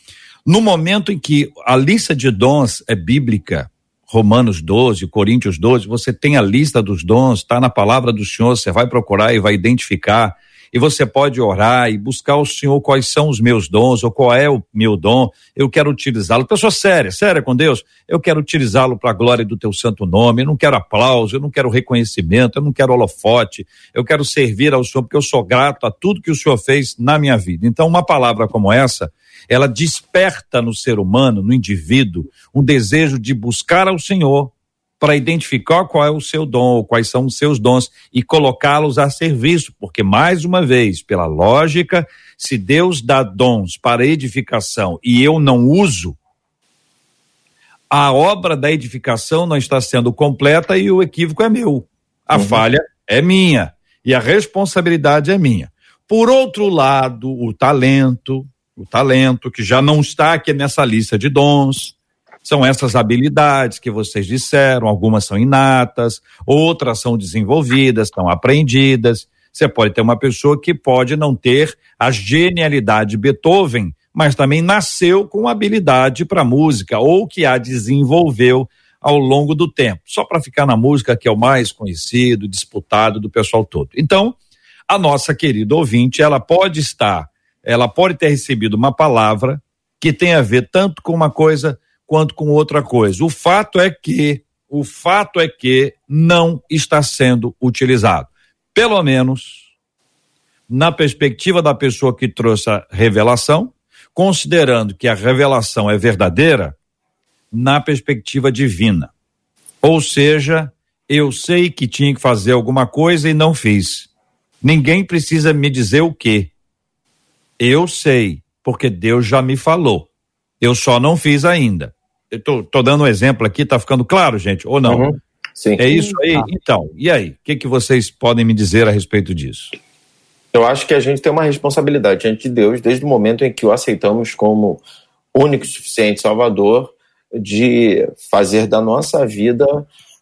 no momento em que a lista de dons é bíblica, Romanos 12, Coríntios 12, você tem a lista dos dons, está na palavra do Senhor, você vai procurar e vai identificar e você pode orar e buscar o Senhor quais são os meus dons ou qual é o meu dom, eu quero utilizá-lo. Pessoa séria, séria com Deus, eu quero utilizá-lo para a glória do teu santo nome, eu não quero aplauso, eu não quero reconhecimento, eu não quero holofote, eu quero servir ao Senhor porque eu sou grato a tudo que o Senhor fez na minha vida. Então, uma palavra como essa, ela desperta no ser humano, no indivíduo, um desejo de buscar ao Senhor para identificar qual é o seu dom, quais são os seus dons e colocá-los a serviço, porque mais uma vez, pela lógica, se Deus dá dons para edificação e eu não uso, a obra da edificação não está sendo completa e o equívoco é meu. A uhum. falha é minha e a responsabilidade é minha. Por outro lado, o talento, o talento que já não está aqui nessa lista de dons, são essas habilidades que vocês disseram, algumas são inatas, outras são desenvolvidas, são aprendidas. Você pode ter uma pessoa que pode não ter a genialidade de Beethoven, mas também nasceu com habilidade para música ou que a desenvolveu ao longo do tempo, só para ficar na música que é o mais conhecido, disputado do pessoal todo. Então, a nossa querida ouvinte, ela pode estar, ela pode ter recebido uma palavra que tem a ver tanto com uma coisa quanto com outra coisa. O fato é que, o fato é que não está sendo utilizado. Pelo menos na perspectiva da pessoa que trouxe a revelação, considerando que a revelação é verdadeira, na perspectiva divina. Ou seja, eu sei que tinha que fazer alguma coisa e não fiz. Ninguém precisa me dizer o que. Eu sei, porque Deus já me falou. Eu só não fiz ainda. Eu tô, tô dando um exemplo aqui, tá ficando claro, gente, ou não? Uhum. Sim. É isso aí? Ah. Então, e aí? O que, que vocês podem me dizer a respeito disso? Eu acho que a gente tem uma responsabilidade diante de Deus desde o momento em que o aceitamos como único e suficiente Salvador, de fazer da nossa vida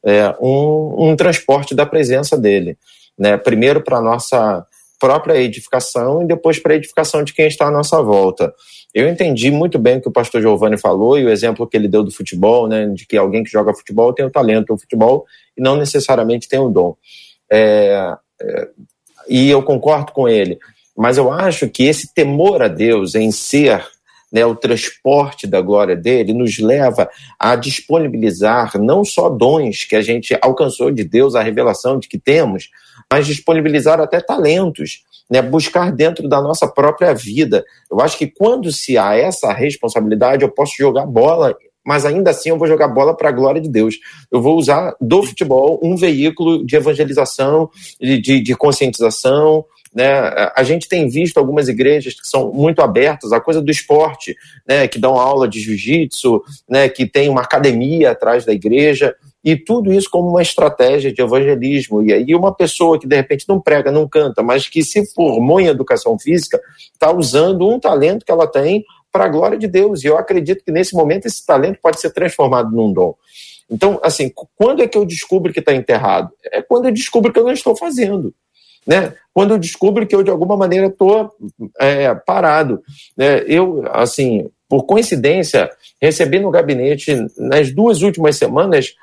é, um, um transporte da presença dele. Né? Primeiro para a nossa própria edificação e depois para a edificação de quem está à nossa volta. Eu entendi muito bem o que o pastor Giovanni falou e o exemplo que ele deu do futebol, né, de que alguém que joga futebol tem o talento do futebol e não necessariamente tem o dom. É, é, e eu concordo com ele, mas eu acho que esse temor a Deus em ser né, o transporte da glória dele nos leva a disponibilizar não só dons que a gente alcançou de Deus, a revelação de que temos, mas disponibilizar até talentos, né? buscar dentro da nossa própria vida. Eu acho que quando se há essa responsabilidade, eu posso jogar bola mas ainda assim eu vou jogar bola para a glória de Deus. Eu vou usar do futebol um veículo de evangelização, de, de, conscientização. Né? A gente tem visto algumas igrejas que são muito abertas à coisa do esporte, né? que dão aula de jiu-jitsu, né? que tem uma academia atrás da igreja. E tudo isso como uma estratégia de evangelismo. E aí, uma pessoa que de repente não prega, não canta, mas que se formou em educação física, está usando um talento que ela tem para a glória de Deus. E eu acredito que nesse momento esse talento pode ser transformado num dom. Então, assim, quando é que eu descubro que está enterrado? É quando eu descubro que eu não estou fazendo. Né? Quando eu descubro que eu, de alguma maneira, estou é, parado. Né? Eu, assim, por coincidência, recebi no gabinete, nas duas últimas semanas,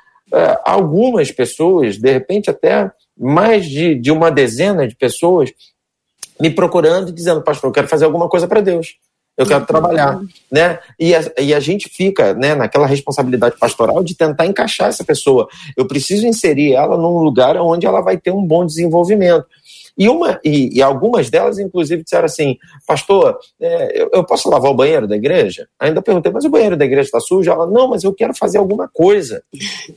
algumas pessoas, de repente até mais de, de uma dezena de pessoas, me procurando e dizendo, pastor, eu quero fazer alguma coisa para Deus. Eu quero trabalhar, né? E a, e a gente fica, né, naquela responsabilidade pastoral de tentar encaixar essa pessoa. Eu preciso inserir ela num lugar onde ela vai ter um bom desenvolvimento. E, uma, e, e algumas delas, inclusive, disseram assim: Pastor, é, eu, eu, posso lavar o banheiro da igreja? Ainda perguntei, mas o banheiro da igreja está sujo? Ela, não, mas eu quero fazer alguma coisa.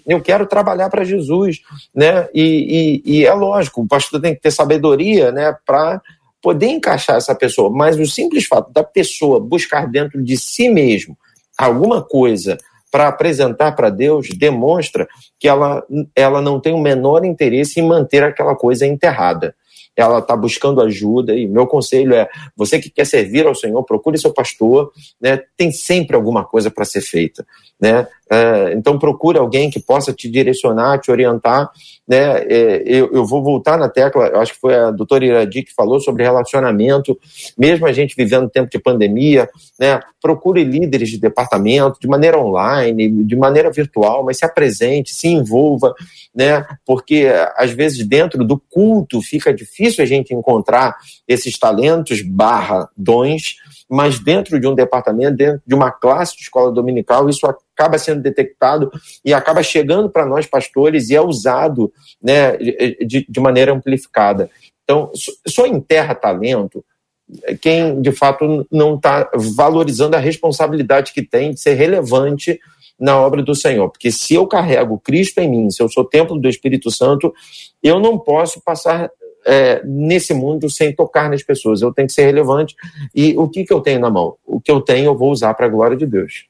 Eu quero trabalhar para Jesus. Né? E, e, e, é lógico, o pastor tem que ter sabedoria né, para poder encaixar essa pessoa. Mas o simples fato da pessoa buscar dentro de si mesmo alguma coisa para apresentar para Deus demonstra que ela, ela não tem o menor interesse em manter aquela coisa enterrada ela está buscando ajuda, e meu conselho é: você que quer servir ao Senhor, procure seu pastor, né? tem sempre alguma coisa para ser feita. Né? É, então procure alguém que possa te direcionar, te orientar. Né? É, eu, eu, vou voltar na tecla, acho que foi a doutora Iradi que falou sobre relacionamento, mesmo a gente vivendo tempo de pandemia, né? procure líderes de departamento de maneira online, de maneira virtual, mas se apresente, se envolva, né? porque às vezes dentro do culto fica difícil a gente encontrar esses talentos barra dons, mas dentro de um departamento, dentro de uma classe de escola dominical, isso acaba sendo detectado e acaba chegando para nós pastores e é usado né, de, de maneira amplificada. Então, só enterra talento quem de fato não está valorizando a responsabilidade que tem de ser relevante na obra do Senhor. Porque se eu carrego Cristo em mim, se eu sou templo do Espírito Santo, eu não posso passar é, nesse mundo sem tocar nas pessoas. Eu tenho que ser relevante. E o que, que eu tenho na mão? O que eu tenho eu vou usar para a glória de Deus.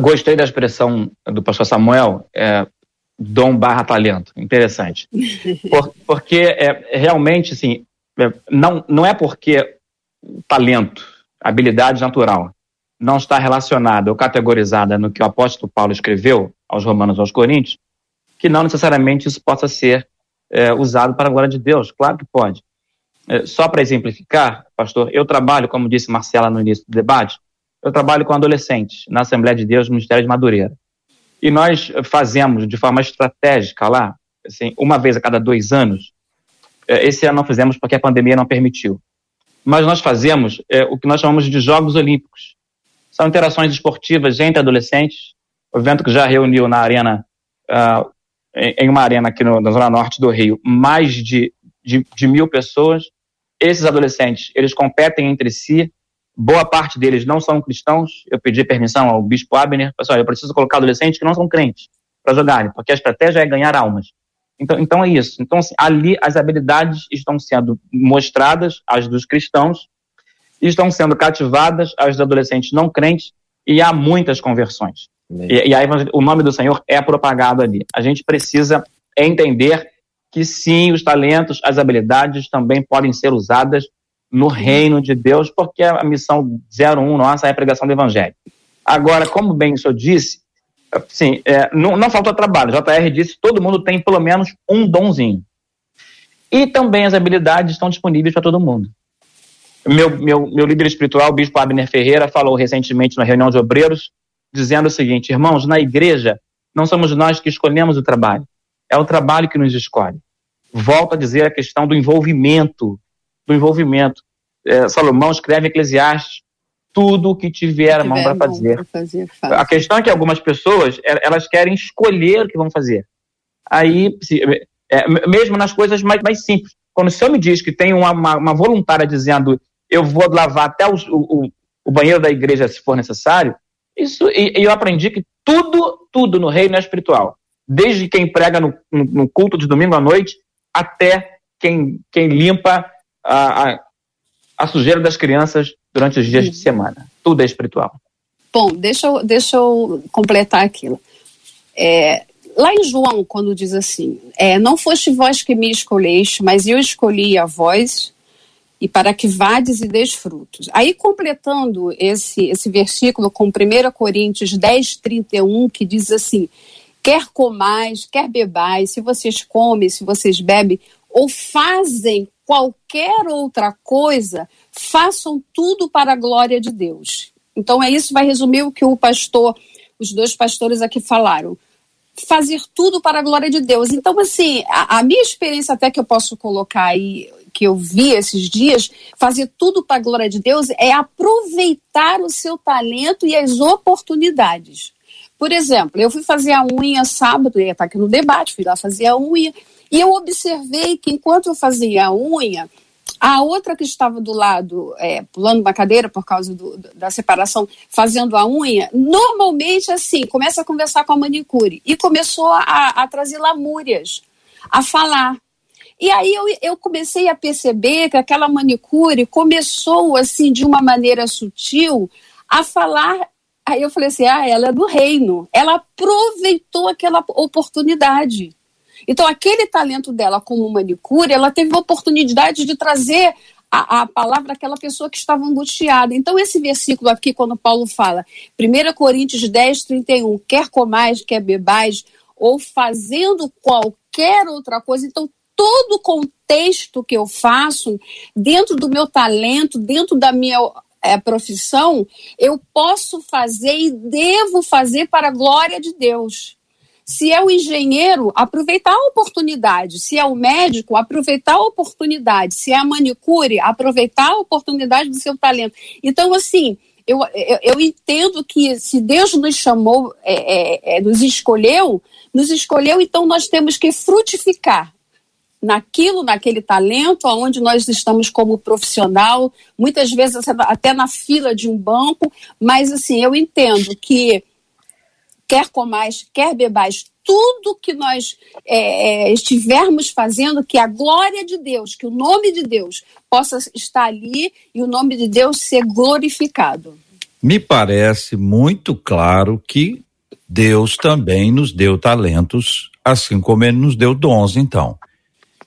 Gostei da expressão do pastor Samuel, é, dom barra talento. Interessante. (laughs) Por, porque é, realmente, assim, é, não, não é porque talento, habilidade natural, não está relacionada ou categorizada no que o apóstolo Paulo escreveu aos Romanos aos Coríntios, que não necessariamente isso possa ser é, usado para a glória de Deus. Claro que pode. É, só para exemplificar, pastor, eu trabalho, como disse Marcela no início do debate, eu trabalho com adolescentes na Assembleia de Deus, Ministério de Madureira. E nós fazemos de forma estratégica lá, assim, uma vez a cada dois anos. É, esse ano não fizemos porque a pandemia não permitiu. Mas nós fazemos é, o que nós chamamos de Jogos Olímpicos. São interações esportivas entre adolescentes, o evento que já reuniu na arena uh, em uma arena aqui no, na zona norte do Rio, mais de, de, de, mil pessoas. Esses adolescentes, eles competem entre si. Boa parte deles não são cristãos. Eu pedi permissão ao bispo Abner. Pessoal, eu preciso colocar adolescentes que não são crentes para jogarem, porque a estratégia é ganhar almas. Então, então é isso. Então, assim, ali as habilidades estão sendo mostradas, as dos cristãos, estão sendo cativadas, as dos adolescentes não crentes, e há muitas conversões. E, e, aí o nome do Senhor é propagado ali. A gente precisa entender que sim, os talentos, as habilidades também podem ser usadas no reino de Deus, porque a missão 01 nossa é a pregação do evangelho. Agora, como bem o senhor disse, sim, é, não, não faltou trabalho. JR disse todo mundo tem pelo menos um donzinho. E também as habilidades estão disponíveis para todo mundo. Meu, meu, meu líder espiritual, o bispo Abner Ferreira, falou recentemente na reunião de obreiros dizendo o seguinte: irmãos, na igreja não somos nós que escolhemos o trabalho, é o trabalho que nos escolhe. Volto a dizer a questão do envolvimento, do envolvimento. É, Salomão escreve em Eclesiastes tudo o que tiver a mão para fazer. fazer a questão é que algumas pessoas elas querem escolher o que vão fazer. Aí, se, é, mesmo nas coisas mais, mais simples. Quando o senhor me diz que tem uma, uma, uma voluntária dizendo eu vou lavar até o, o, o banheiro da igreja se for necessário, isso, e, e eu aprendi que tudo, tudo no reino é espiritual. Desde quem prega no, no, no culto de domingo à noite até quem, quem limpa a, a, a sujeira das crianças durante os dias de semana. Tudo é espiritual. Bom, deixa eu, deixa eu completar aquilo. É, lá em João, quando diz assim: é, Não foste vós que me escolheste, mas eu escolhi a vós e para que vades e des frutos. Aí, completando esse, esse versículo com 1 Coríntios 10, 31, que diz assim: quer comais, quer bebais, se vocês comem, se vocês bebem, ou fazem qualquer outra coisa, façam tudo para a glória de Deus. Então, é isso vai resumir o que o pastor, os dois pastores aqui falaram fazer tudo para a glória de Deus. Então, assim, a, a, minha experiência até que eu posso colocar aí que eu vi esses dias, fazer tudo para a glória de Deus é aproveitar o seu talento e as oportunidades. Por exemplo, eu fui fazer a unha sábado, ia estar aqui no debate, fui lá fazer a unha, E eu observei que enquanto eu fazia a unha, a outra que estava do lado, é, pulando uma cadeira por causa do, da separação, fazendo a unha, normalmente assim, começa a conversar com a manicure. E começou a, a trazer lamúrias, a falar. E aí eu, eu comecei a perceber que aquela manicure começou, assim, de uma maneira sutil, a falar. Aí eu falei assim: ah, ela é do reino. Ela aproveitou aquela oportunidade. Então, aquele talento dela como manicure, ela teve a oportunidade de trazer a, a, palavra daquela pessoa que estava angustiada. Então, esse versículo aqui, quando Paulo fala, 1 Coríntios 10, 31, quer comais, quer bebais, ou fazendo qualquer outra coisa, então todo o contexto que eu faço, dentro do meu talento, dentro da minha é, profissão, eu posso fazer e devo fazer para a glória de Deus. Se é o engenheiro, aproveitar a oportunidade. Se é o médico, aproveitar a oportunidade. Se é a manicure, aproveitar a oportunidade do seu talento. Então, assim, eu, eu, eu entendo que se Deus nos chamou, é, é, é, nos escolheu, nos escolheu, então nós temos que frutificar naquilo, naquele talento, aonde nós estamos como profissional, muitas vezes até na fila de um banco, mas assim, eu entendo que quer comais, quer bebais, tudo que nós é, é, estivermos fazendo, que a glória de Deus, que o nome de Deus possa estar ali e o nome de Deus ser glorificado. Me parece muito claro que Deus também nos deu talentos, assim como Ele nos deu dons, então.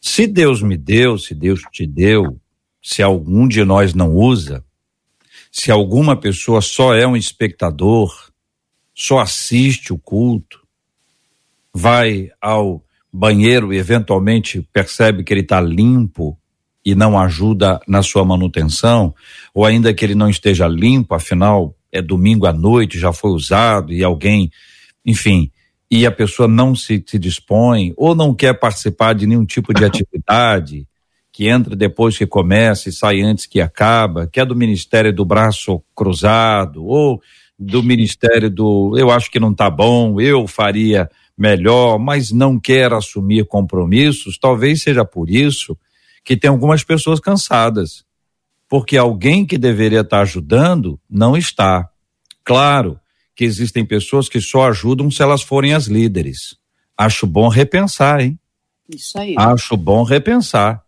Se Deus me deu, se Deus te deu, se algum de nós não usa, se alguma pessoa só é um espectador, só assiste o culto, vai ao banheiro e eventualmente percebe que ele está limpo e não ajuda na sua manutenção, ou ainda que ele não esteja limpo, afinal é domingo à noite, já foi usado e alguém, enfim, e a pessoa não se, se dispõe ou não quer participar de nenhum tipo de (laughs) atividade, que entra depois que começa e sai antes que acaba, que é do Ministério do Braço Cruzado, ou do Ministério do eu acho que não está bom, eu faria melhor, mas não quer assumir compromissos, talvez seja por isso que tem algumas pessoas cansadas. Porque alguém que deveria estar tá ajudando não está. Claro que existem pessoas que só ajudam se elas forem as líderes. Acho bom repensar, hein? Isso aí. Acho bom repensar.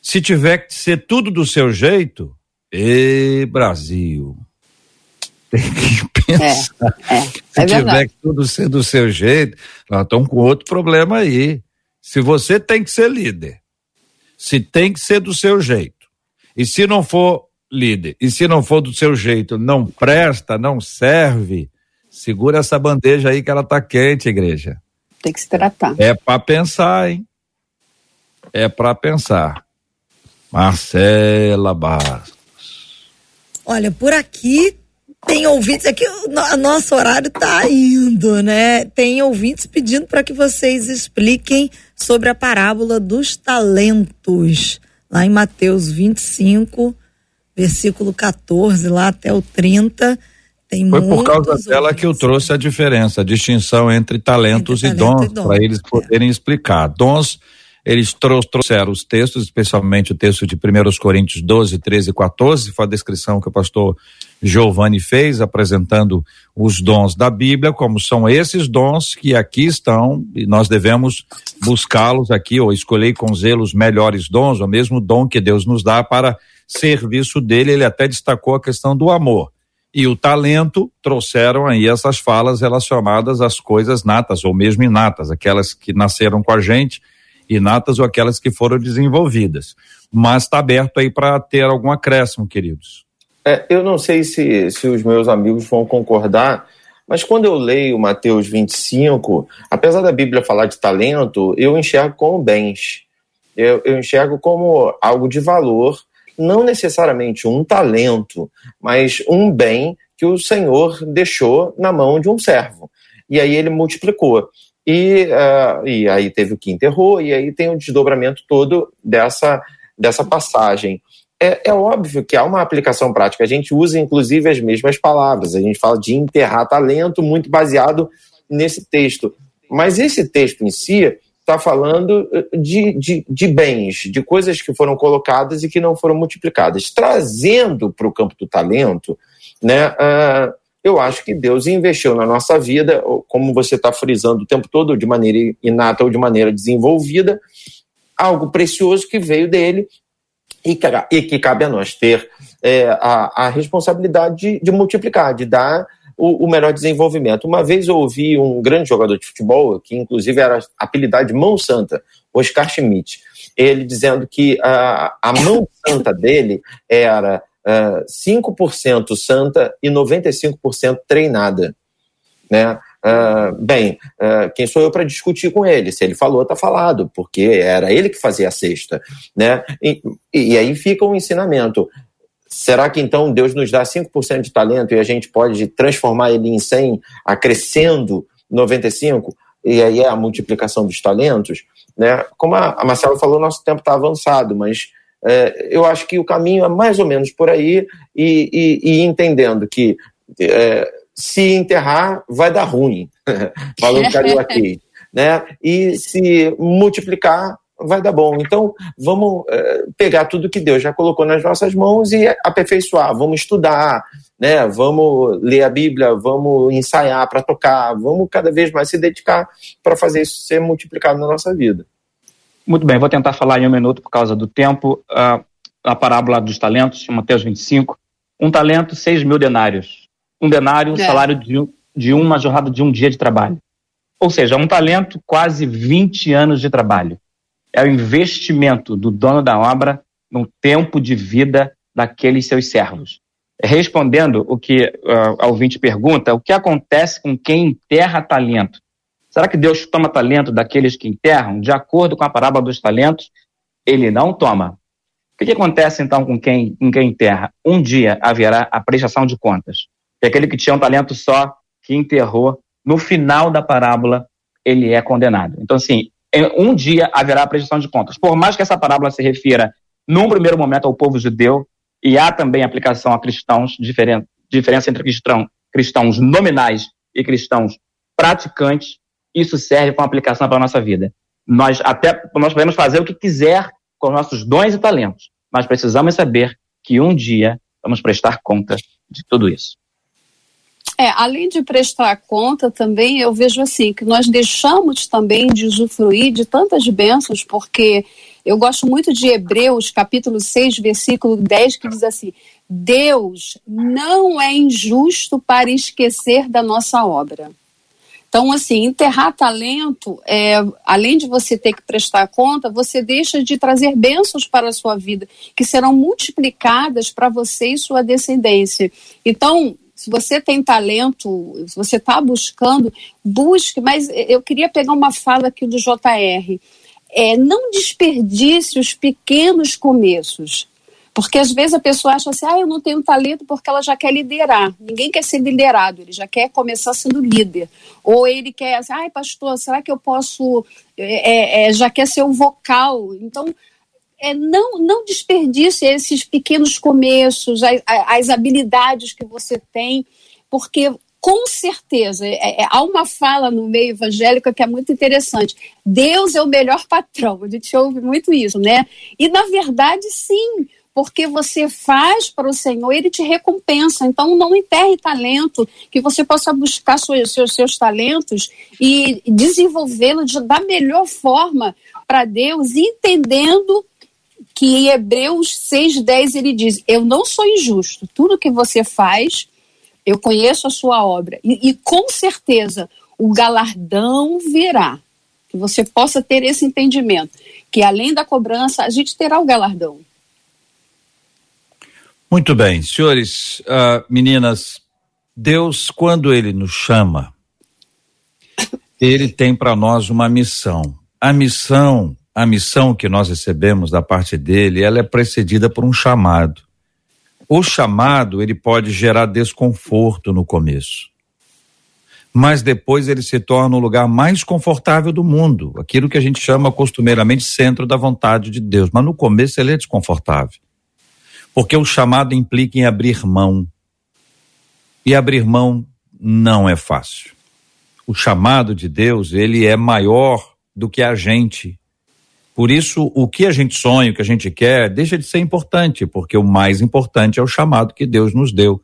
Se tiver que ser tudo do seu jeito, e Brasil, tem que (laughs) pensar. É, é, Se é tiver que tudo ser do seu jeito, nós estamos com outro problema aí. Se você tem que ser líder, se tem que ser do seu jeito, e se não for líder, e se não for do seu jeito, não presta, não serve, segura essa bandeja aí que ela tá quente, igreja. Tem que se tratar. É para pensar, hein? É para pensar. Marcela Bastos. Olha, por aqui tem ouvintes aqui, o nosso horário tá indo, né? Tem ouvintes pedindo para que vocês expliquem sobre a parábola dos talentos, lá em Mateus 25, versículo 14, lá até o 30. Tem Foi por causa dela ouvintes. que eu trouxe a diferença, a distinção entre talentos entre e dons, dons para eles poderem é. explicar. Dons eles trouxeram os textos, especialmente o texto de 1 Coríntios 12, 13 e 14, foi a descrição que o pastor Giovanni fez, apresentando os dons da Bíblia, como são esses dons que aqui estão, e nós devemos buscá-los aqui, ou escolher com zelo os melhores dons, o mesmo dom que Deus nos dá para serviço dele. Ele até destacou a questão do amor e o talento trouxeram aí essas falas relacionadas às coisas natas ou mesmo inatas, aquelas que nasceram com a gente inatas ou aquelas que foram desenvolvidas. Mas está aberto aí para ter algum acréscimo, queridos. É, eu não sei se, se os meus amigos vão concordar, mas quando eu leio Mateus 25, apesar da Bíblia falar de talento, eu enxergo como bens. Eu, eu enxergo como algo de valor, não necessariamente um talento, mas um bem que o Senhor deixou na mão de um servo. E aí ele multiplicou. E, uh, e aí teve o que enterrou, e aí tem o desdobramento todo dessa, dessa passagem. É, é, óbvio que há uma aplicação prática. A gente usa, inclusive, as mesmas palavras. A gente fala de enterrar talento muito baseado nesse texto. Mas esse texto em si, está falando eh, de, de, de, bens, de coisas que foram colocadas e que não foram multiplicadas. Trazendo para o campo do talento, né, uh, eu acho que Deus investiu na nossa vida, como você está frisando o tempo todo, de maneira inata ou de maneira desenvolvida, algo precioso que veio dele e que, e que cabe a nós ter é, a, a, responsabilidade de, de, multiplicar, de dar o, o, melhor desenvolvimento. Uma vez eu ouvi um grande jogador de futebol, que inclusive era apelidado de Mão Santa, Oscar Schmidt, ele dizendo que a, a mão santa dele era uh, 5% santa e 95% treinada. Né? Uh, bem, uh, quem sou eu para discutir com ele? Se ele falou, está falado, porque era ele que fazia a cesta. Né? E, e aí fica um ensinamento. Será que então Deus nos dá 5% de talento e a gente pode transformar ele em 100, acrescendo 95? E aí é a multiplicação dos talentos? Né? Como a Marcela falou, nosso tempo está avançado, mas é, eu acho que o caminho é mais ou menos por aí e, e, e entendendo que é, se enterrar vai dar ruim, (laughs) falando carioquês, né? E se multiplicar vai dar bom. Então, vamos é, pegar tudo que Deus já colocou nas nossas mãos e aperfeiçoar. Vamos estudar, né? Vamos ler a Bíblia, vamos ensaiar para tocar, vamos cada vez mais se dedicar para fazer isso ser multiplicado na nossa vida. Muito bem, vou tentar falar em um minuto por causa do tempo. Uh, a parábola dos talentos, Mateus 25. Um talento, seis mil denários. Um denário, o é. salário de, de uma jornada de um dia de trabalho. Ou seja, um talento, quase 20 anos de trabalho. É o investimento do dono da obra no tempo de vida daqueles seus servos. Respondendo o que uh, a ouvinte pergunta, o que acontece com quem enterra talento? Será que Deus toma talento daqueles que enterram? De acordo com a parábola dos talentos, ele não toma. O que, que acontece então com quem, com quem enterra? Um dia haverá a prestação de contas. E aquele que tinha um talento só, que enterrou, no final da parábola, ele é condenado. Então, assim, um dia haverá a prestação de contas. Por mais que essa parábola se refira, num primeiro momento, ao povo judeu, e há também aplicação a cristãos, diferen, diferença entre cristão, cristãos nominais e cristãos praticantes, isso serve para aplicação para a nossa vida. Nós até nós podemos fazer o que quiser com nossos dons e talentos, mas precisamos saber que um dia vamos prestar conta de tudo isso. É, além de prestar conta, também eu vejo assim que nós deixamos também de usufruir de tantas bênçãos, porque eu gosto muito de Hebreus, capítulo 6, versículo 10, que diz assim: Deus não é injusto para esquecer da nossa obra. Então, assim, enterrar talento, é, além de você ter que prestar conta, você deixa de trazer bênçãos para a sua vida, que serão multiplicadas para você e sua descendência. Então, se você tem talento, se você está buscando, busque. Mas eu queria pegar uma fala aqui do JR. É, não desperdice os pequenos começos. Porque às vezes a pessoa acha assim, ah, eu não tenho talento porque ela já quer liderar. Ninguém quer ser liderado, ele já quer começar sendo líder. Ou ele quer, assim, ai, pastor, será que eu posso, é, é, é já quer ser um vocal. Então, é, não, não desperdice esses pequenos começos, as, as habilidades que você tem, porque com certeza, é, é, há uma fala no meio evangélico que é muito interessante. Deus é o melhor patrão. A gente ouve muito isso, né? E na verdade, sim, porque você faz para o Senhor, ele te recompensa. Então, não enterre talento, que você possa buscar seus, seus, seus talentos e desenvolvê-lo da melhor forma para Deus, entendendo que em Hebreus 6,10 ele diz: Eu não sou injusto, tudo que você faz, eu conheço a sua obra, e, e com certeza o galardão virá. Que você possa ter esse entendimento, que além da cobrança, a gente terá o galardão. Muito bem, senhores, uh, meninas, Deus, quando Ele nos chama, Ele tem para nós uma missão. A missão, a missão que nós recebemos da parte dele, ela é precedida por um chamado. O chamado, ele pode gerar desconforto no começo. Mas depois ele se torna o lugar mais confortável do mundo, aquilo que a gente chama costumeiramente centro da vontade de Deus. Mas no começo ele é desconfortável. Porque o chamado implica em abrir mão. E abrir mão não é fácil. O chamado de Deus, ele é maior do que a gente. Por isso, o que a gente sonha, o que a gente quer, deixa de ser importante, porque o mais importante é o chamado que Deus nos deu.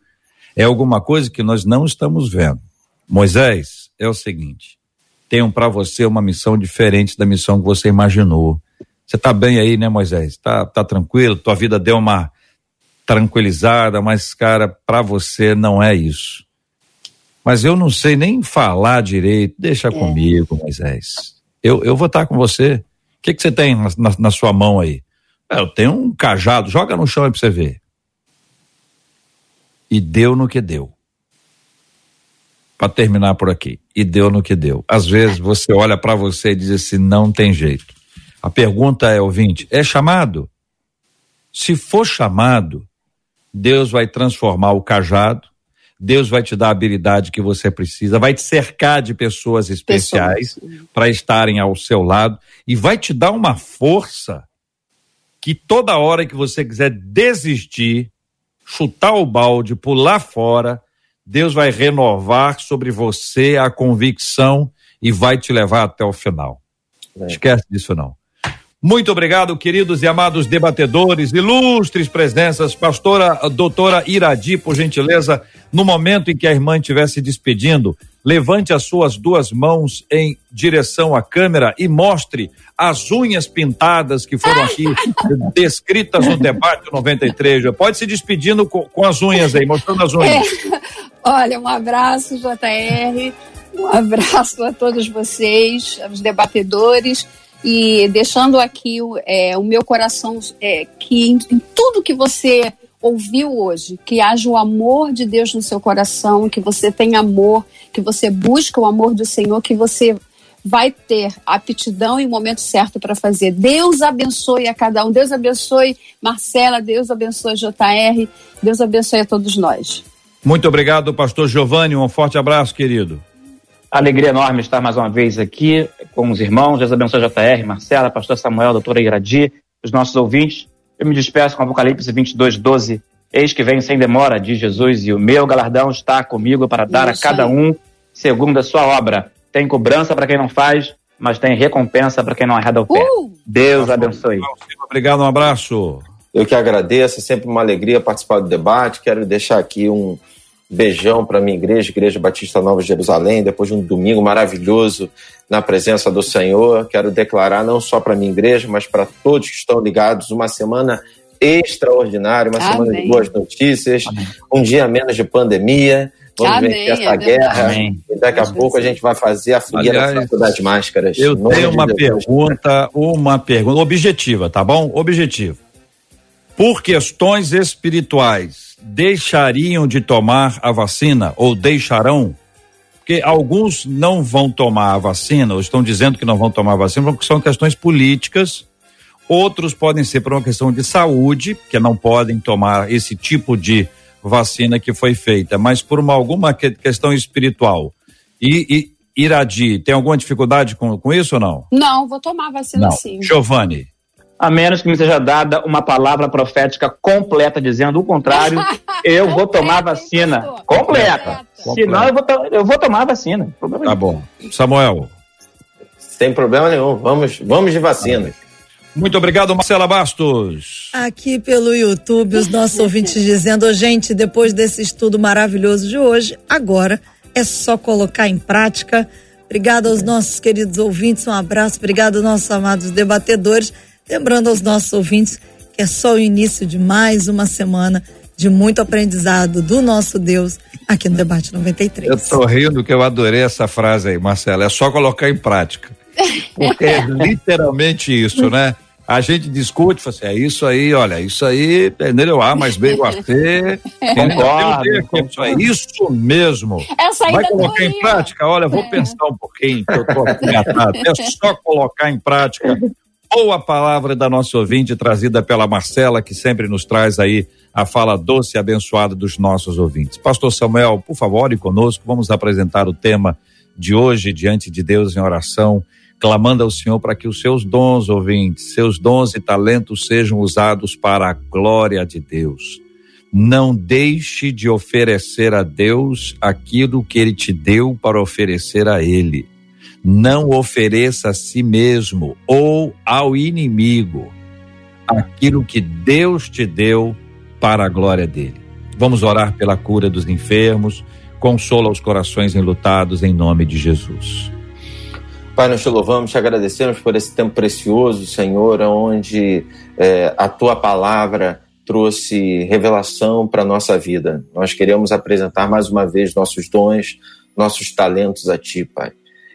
É alguma coisa que nós não estamos vendo. Moisés, é o seguinte: tenho para você uma missão diferente da missão que você imaginou. Você está bem aí, né, Moisés? Tá, tá tranquilo? Tua vida deu uma tranquilizada, mas, cara, para você não é isso. Mas eu não sei nem falar direito. Deixa é. comigo, Moisés. Eu, eu vou estar com você. O que, que você tem na, na, na sua mão aí? É, eu tenho um cajado, joga no chão aí pra você ver. E deu no que deu. Para terminar por aqui. E deu no que deu. Às vezes você olha para você e diz assim: não tem jeito. A pergunta é, ouvinte, é chamado? Se for chamado, Deus vai transformar o cajado, Deus vai te dar a habilidade que você precisa, vai te cercar de pessoas especiais para estarem ao seu lado e vai te dar uma força que toda hora que você quiser desistir, chutar o balde, pular fora, Deus vai renovar sobre você a convicção e vai te levar até o final. É. Esquece disso não. Muito obrigado, queridos e amados debatedores, ilustres presenças, pastora doutora Iradi, por gentileza, no momento em que a irmã estiver se despedindo, levante as suas duas mãos em direção à câmera e mostre as unhas pintadas que foram aqui (laughs) descritas no debate 93. Pode se despedindo com, com as unhas aí, mostrando as unhas. É. Olha, um abraço, JR, um abraço a todos vocês, aos debatedores e deixando aqui é, o meu coração é, que em, em, tudo que você ouviu hoje, que haja o amor de Deus no seu coração, que você tenha amor, que você busque o amor do Senhor, que você vai ter aptidão e o momento certo para fazer. Deus abençoe a cada um. Deus abençoe Marcela, Deus abençoe JR, Deus abençoe a todos nós. Muito obrigado, pastor Giovanni. Um forte abraço, querido. Alegria enorme estar mais uma vez aqui com os irmãos. Deus abençoe JR, Marcela, pastor Samuel, doutora Iradi, os nossos ouvintes. Eu me despeço com Apocalipse 22, 12. Eis que vem sem demora, diz Jesus, e o meu galardão está comigo para dar Isso a cada um segundo a sua obra. Tem cobrança para quem não faz, mas tem recompensa para quem não arreda o pé. Uh! Deus abençoe. Obrigado, um abraço. Eu que agradeço, é sempre uma alegria participar do debate. Quero deixar aqui um, Beijão para minha igreja, Igreja Batista Nova Jerusalém, depois de um domingo maravilhoso na presença do Senhor. Quero declarar não só para minha igreja, mas para todos que estão ligados, uma semana extraordinária, uma Amém. semana de boas notícias, Amém. um dia menos de pandemia. Vamos Amém, vencer essa é guerra. Amém. E daqui a pouco a gente vai fazer a fogueira das máscaras. Eu tenho uma de pergunta, uma pergunta objetiva, tá bom? Objetivo. Por questões espirituais, deixariam de tomar a vacina ou deixarão? Porque alguns não vão tomar a vacina, ou estão dizendo que não vão tomar a vacina, porque são questões políticas. Outros podem ser por uma questão de saúde, que não podem tomar esse tipo de vacina que foi feita, mas por uma, alguma questão espiritual. E, e Iradi, tem alguma dificuldade com, com isso ou não? Não, vou tomar a vacina não. sim. Giovanni a menos que me seja dada uma palavra profética completa dizendo o contrário, (laughs) eu vou tomar a vacina completa. Senão eu vou, eu vou tomar a vacina. Tá bom. Samuel. Sem problema nenhum. Vamos, vamos de vacina. Muito obrigado, Marcela Bastos. Aqui pelo YouTube, os nossos (laughs) ouvintes dizendo, oh, gente, depois desse estudo maravilhoso de hoje, agora é só colocar em prática. Obrigado aos nossos queridos ouvintes, um abraço, obrigado aos nossos amados debatedores. Lembrando aos nossos ouvintes que é só o início de mais uma semana de muito aprendizado do nosso Deus aqui no Debate 93. Eu tô rindo que eu adorei essa frase aí, Marcela. É só colocar em prática. Porque é (laughs) literalmente isso, né? A gente discute, fala assim, é isso aí, olha, isso aí, entendeu? A mais B igual a C. Concordo, isso é isso mesmo. Essa Vai colocar em prática? Olha, vou é. pensar um pouquinho, que eu tô aqui (laughs) É só colocar em prática boa palavra da nossa ouvinte trazida pela Marcela, que sempre nos traz aí a fala doce e abençoada dos nossos ouvintes. Pastor Samuel, por favor, e conosco, vamos apresentar o tema de hoje diante de Deus em oração, clamando ao Senhor para que os seus dons, ouvintes, seus dons e talentos sejam usados para a glória de Deus. Não deixe de oferecer a Deus aquilo que ele te deu para oferecer a ele Não ofereça a si mesmo ou ao inimigo aquilo que Deus te deu para a glória dele. Vamos orar pela cura dos enfermos, consola os corações enlutados em nome de Jesus. Pai, nós te louvamos, te agradecemos por esse tempo precioso, Senhor, onde é, a tua palavra trouxe revelação para a nossa vida. Nós queremos apresentar mais uma vez nossos dons, nossos talentos a Ti, Pai.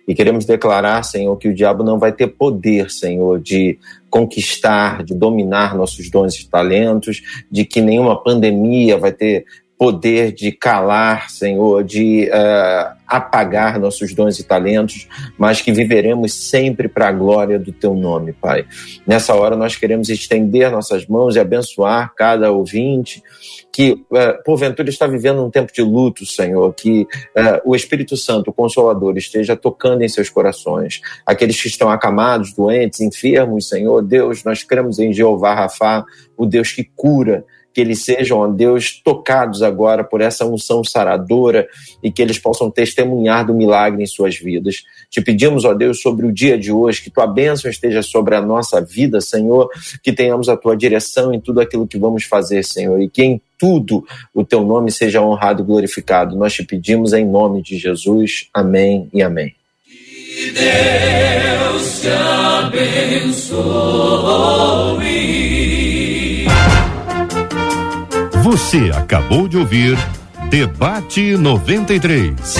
E queremos declarar, Senhor, que o diabo não vai ter poder, Senhor, de conquistar, de dominar nossos dons e talentos, de que nenhuma pandemia vai ter poder de calar, Senhor, de uh, apagar nossos dons e talentos, mas que viveremos sempre para a glória do Teu nome, Pai. Nessa hora nós queremos estender nossas mãos e abençoar cada ouvinte que, uh, porventura, está vivendo um tempo de luto, Senhor, que uh, o Espírito Santo, o Consolador, esteja tocando em seus corações. Aqueles que estão acamados, doentes, enfermos, Senhor, Deus, nós cremos em Jeová Rafá, o Deus que cura que eles sejam, ó Deus, tocados agora por essa unção saradora e que eles possam testemunhar do milagre em suas vidas. Te pedimos, ó Deus, sobre o dia de hoje, que tua bênção esteja sobre a nossa vida, Senhor, que tenhamos a tua direção em tudo aquilo que vamos fazer, Senhor, e que em tudo o teu nome seja honrado e glorificado. Nós te pedimos em nome de Jesus. Amém e amém. Deus te abençoe. Você acabou de ouvir Debate 93.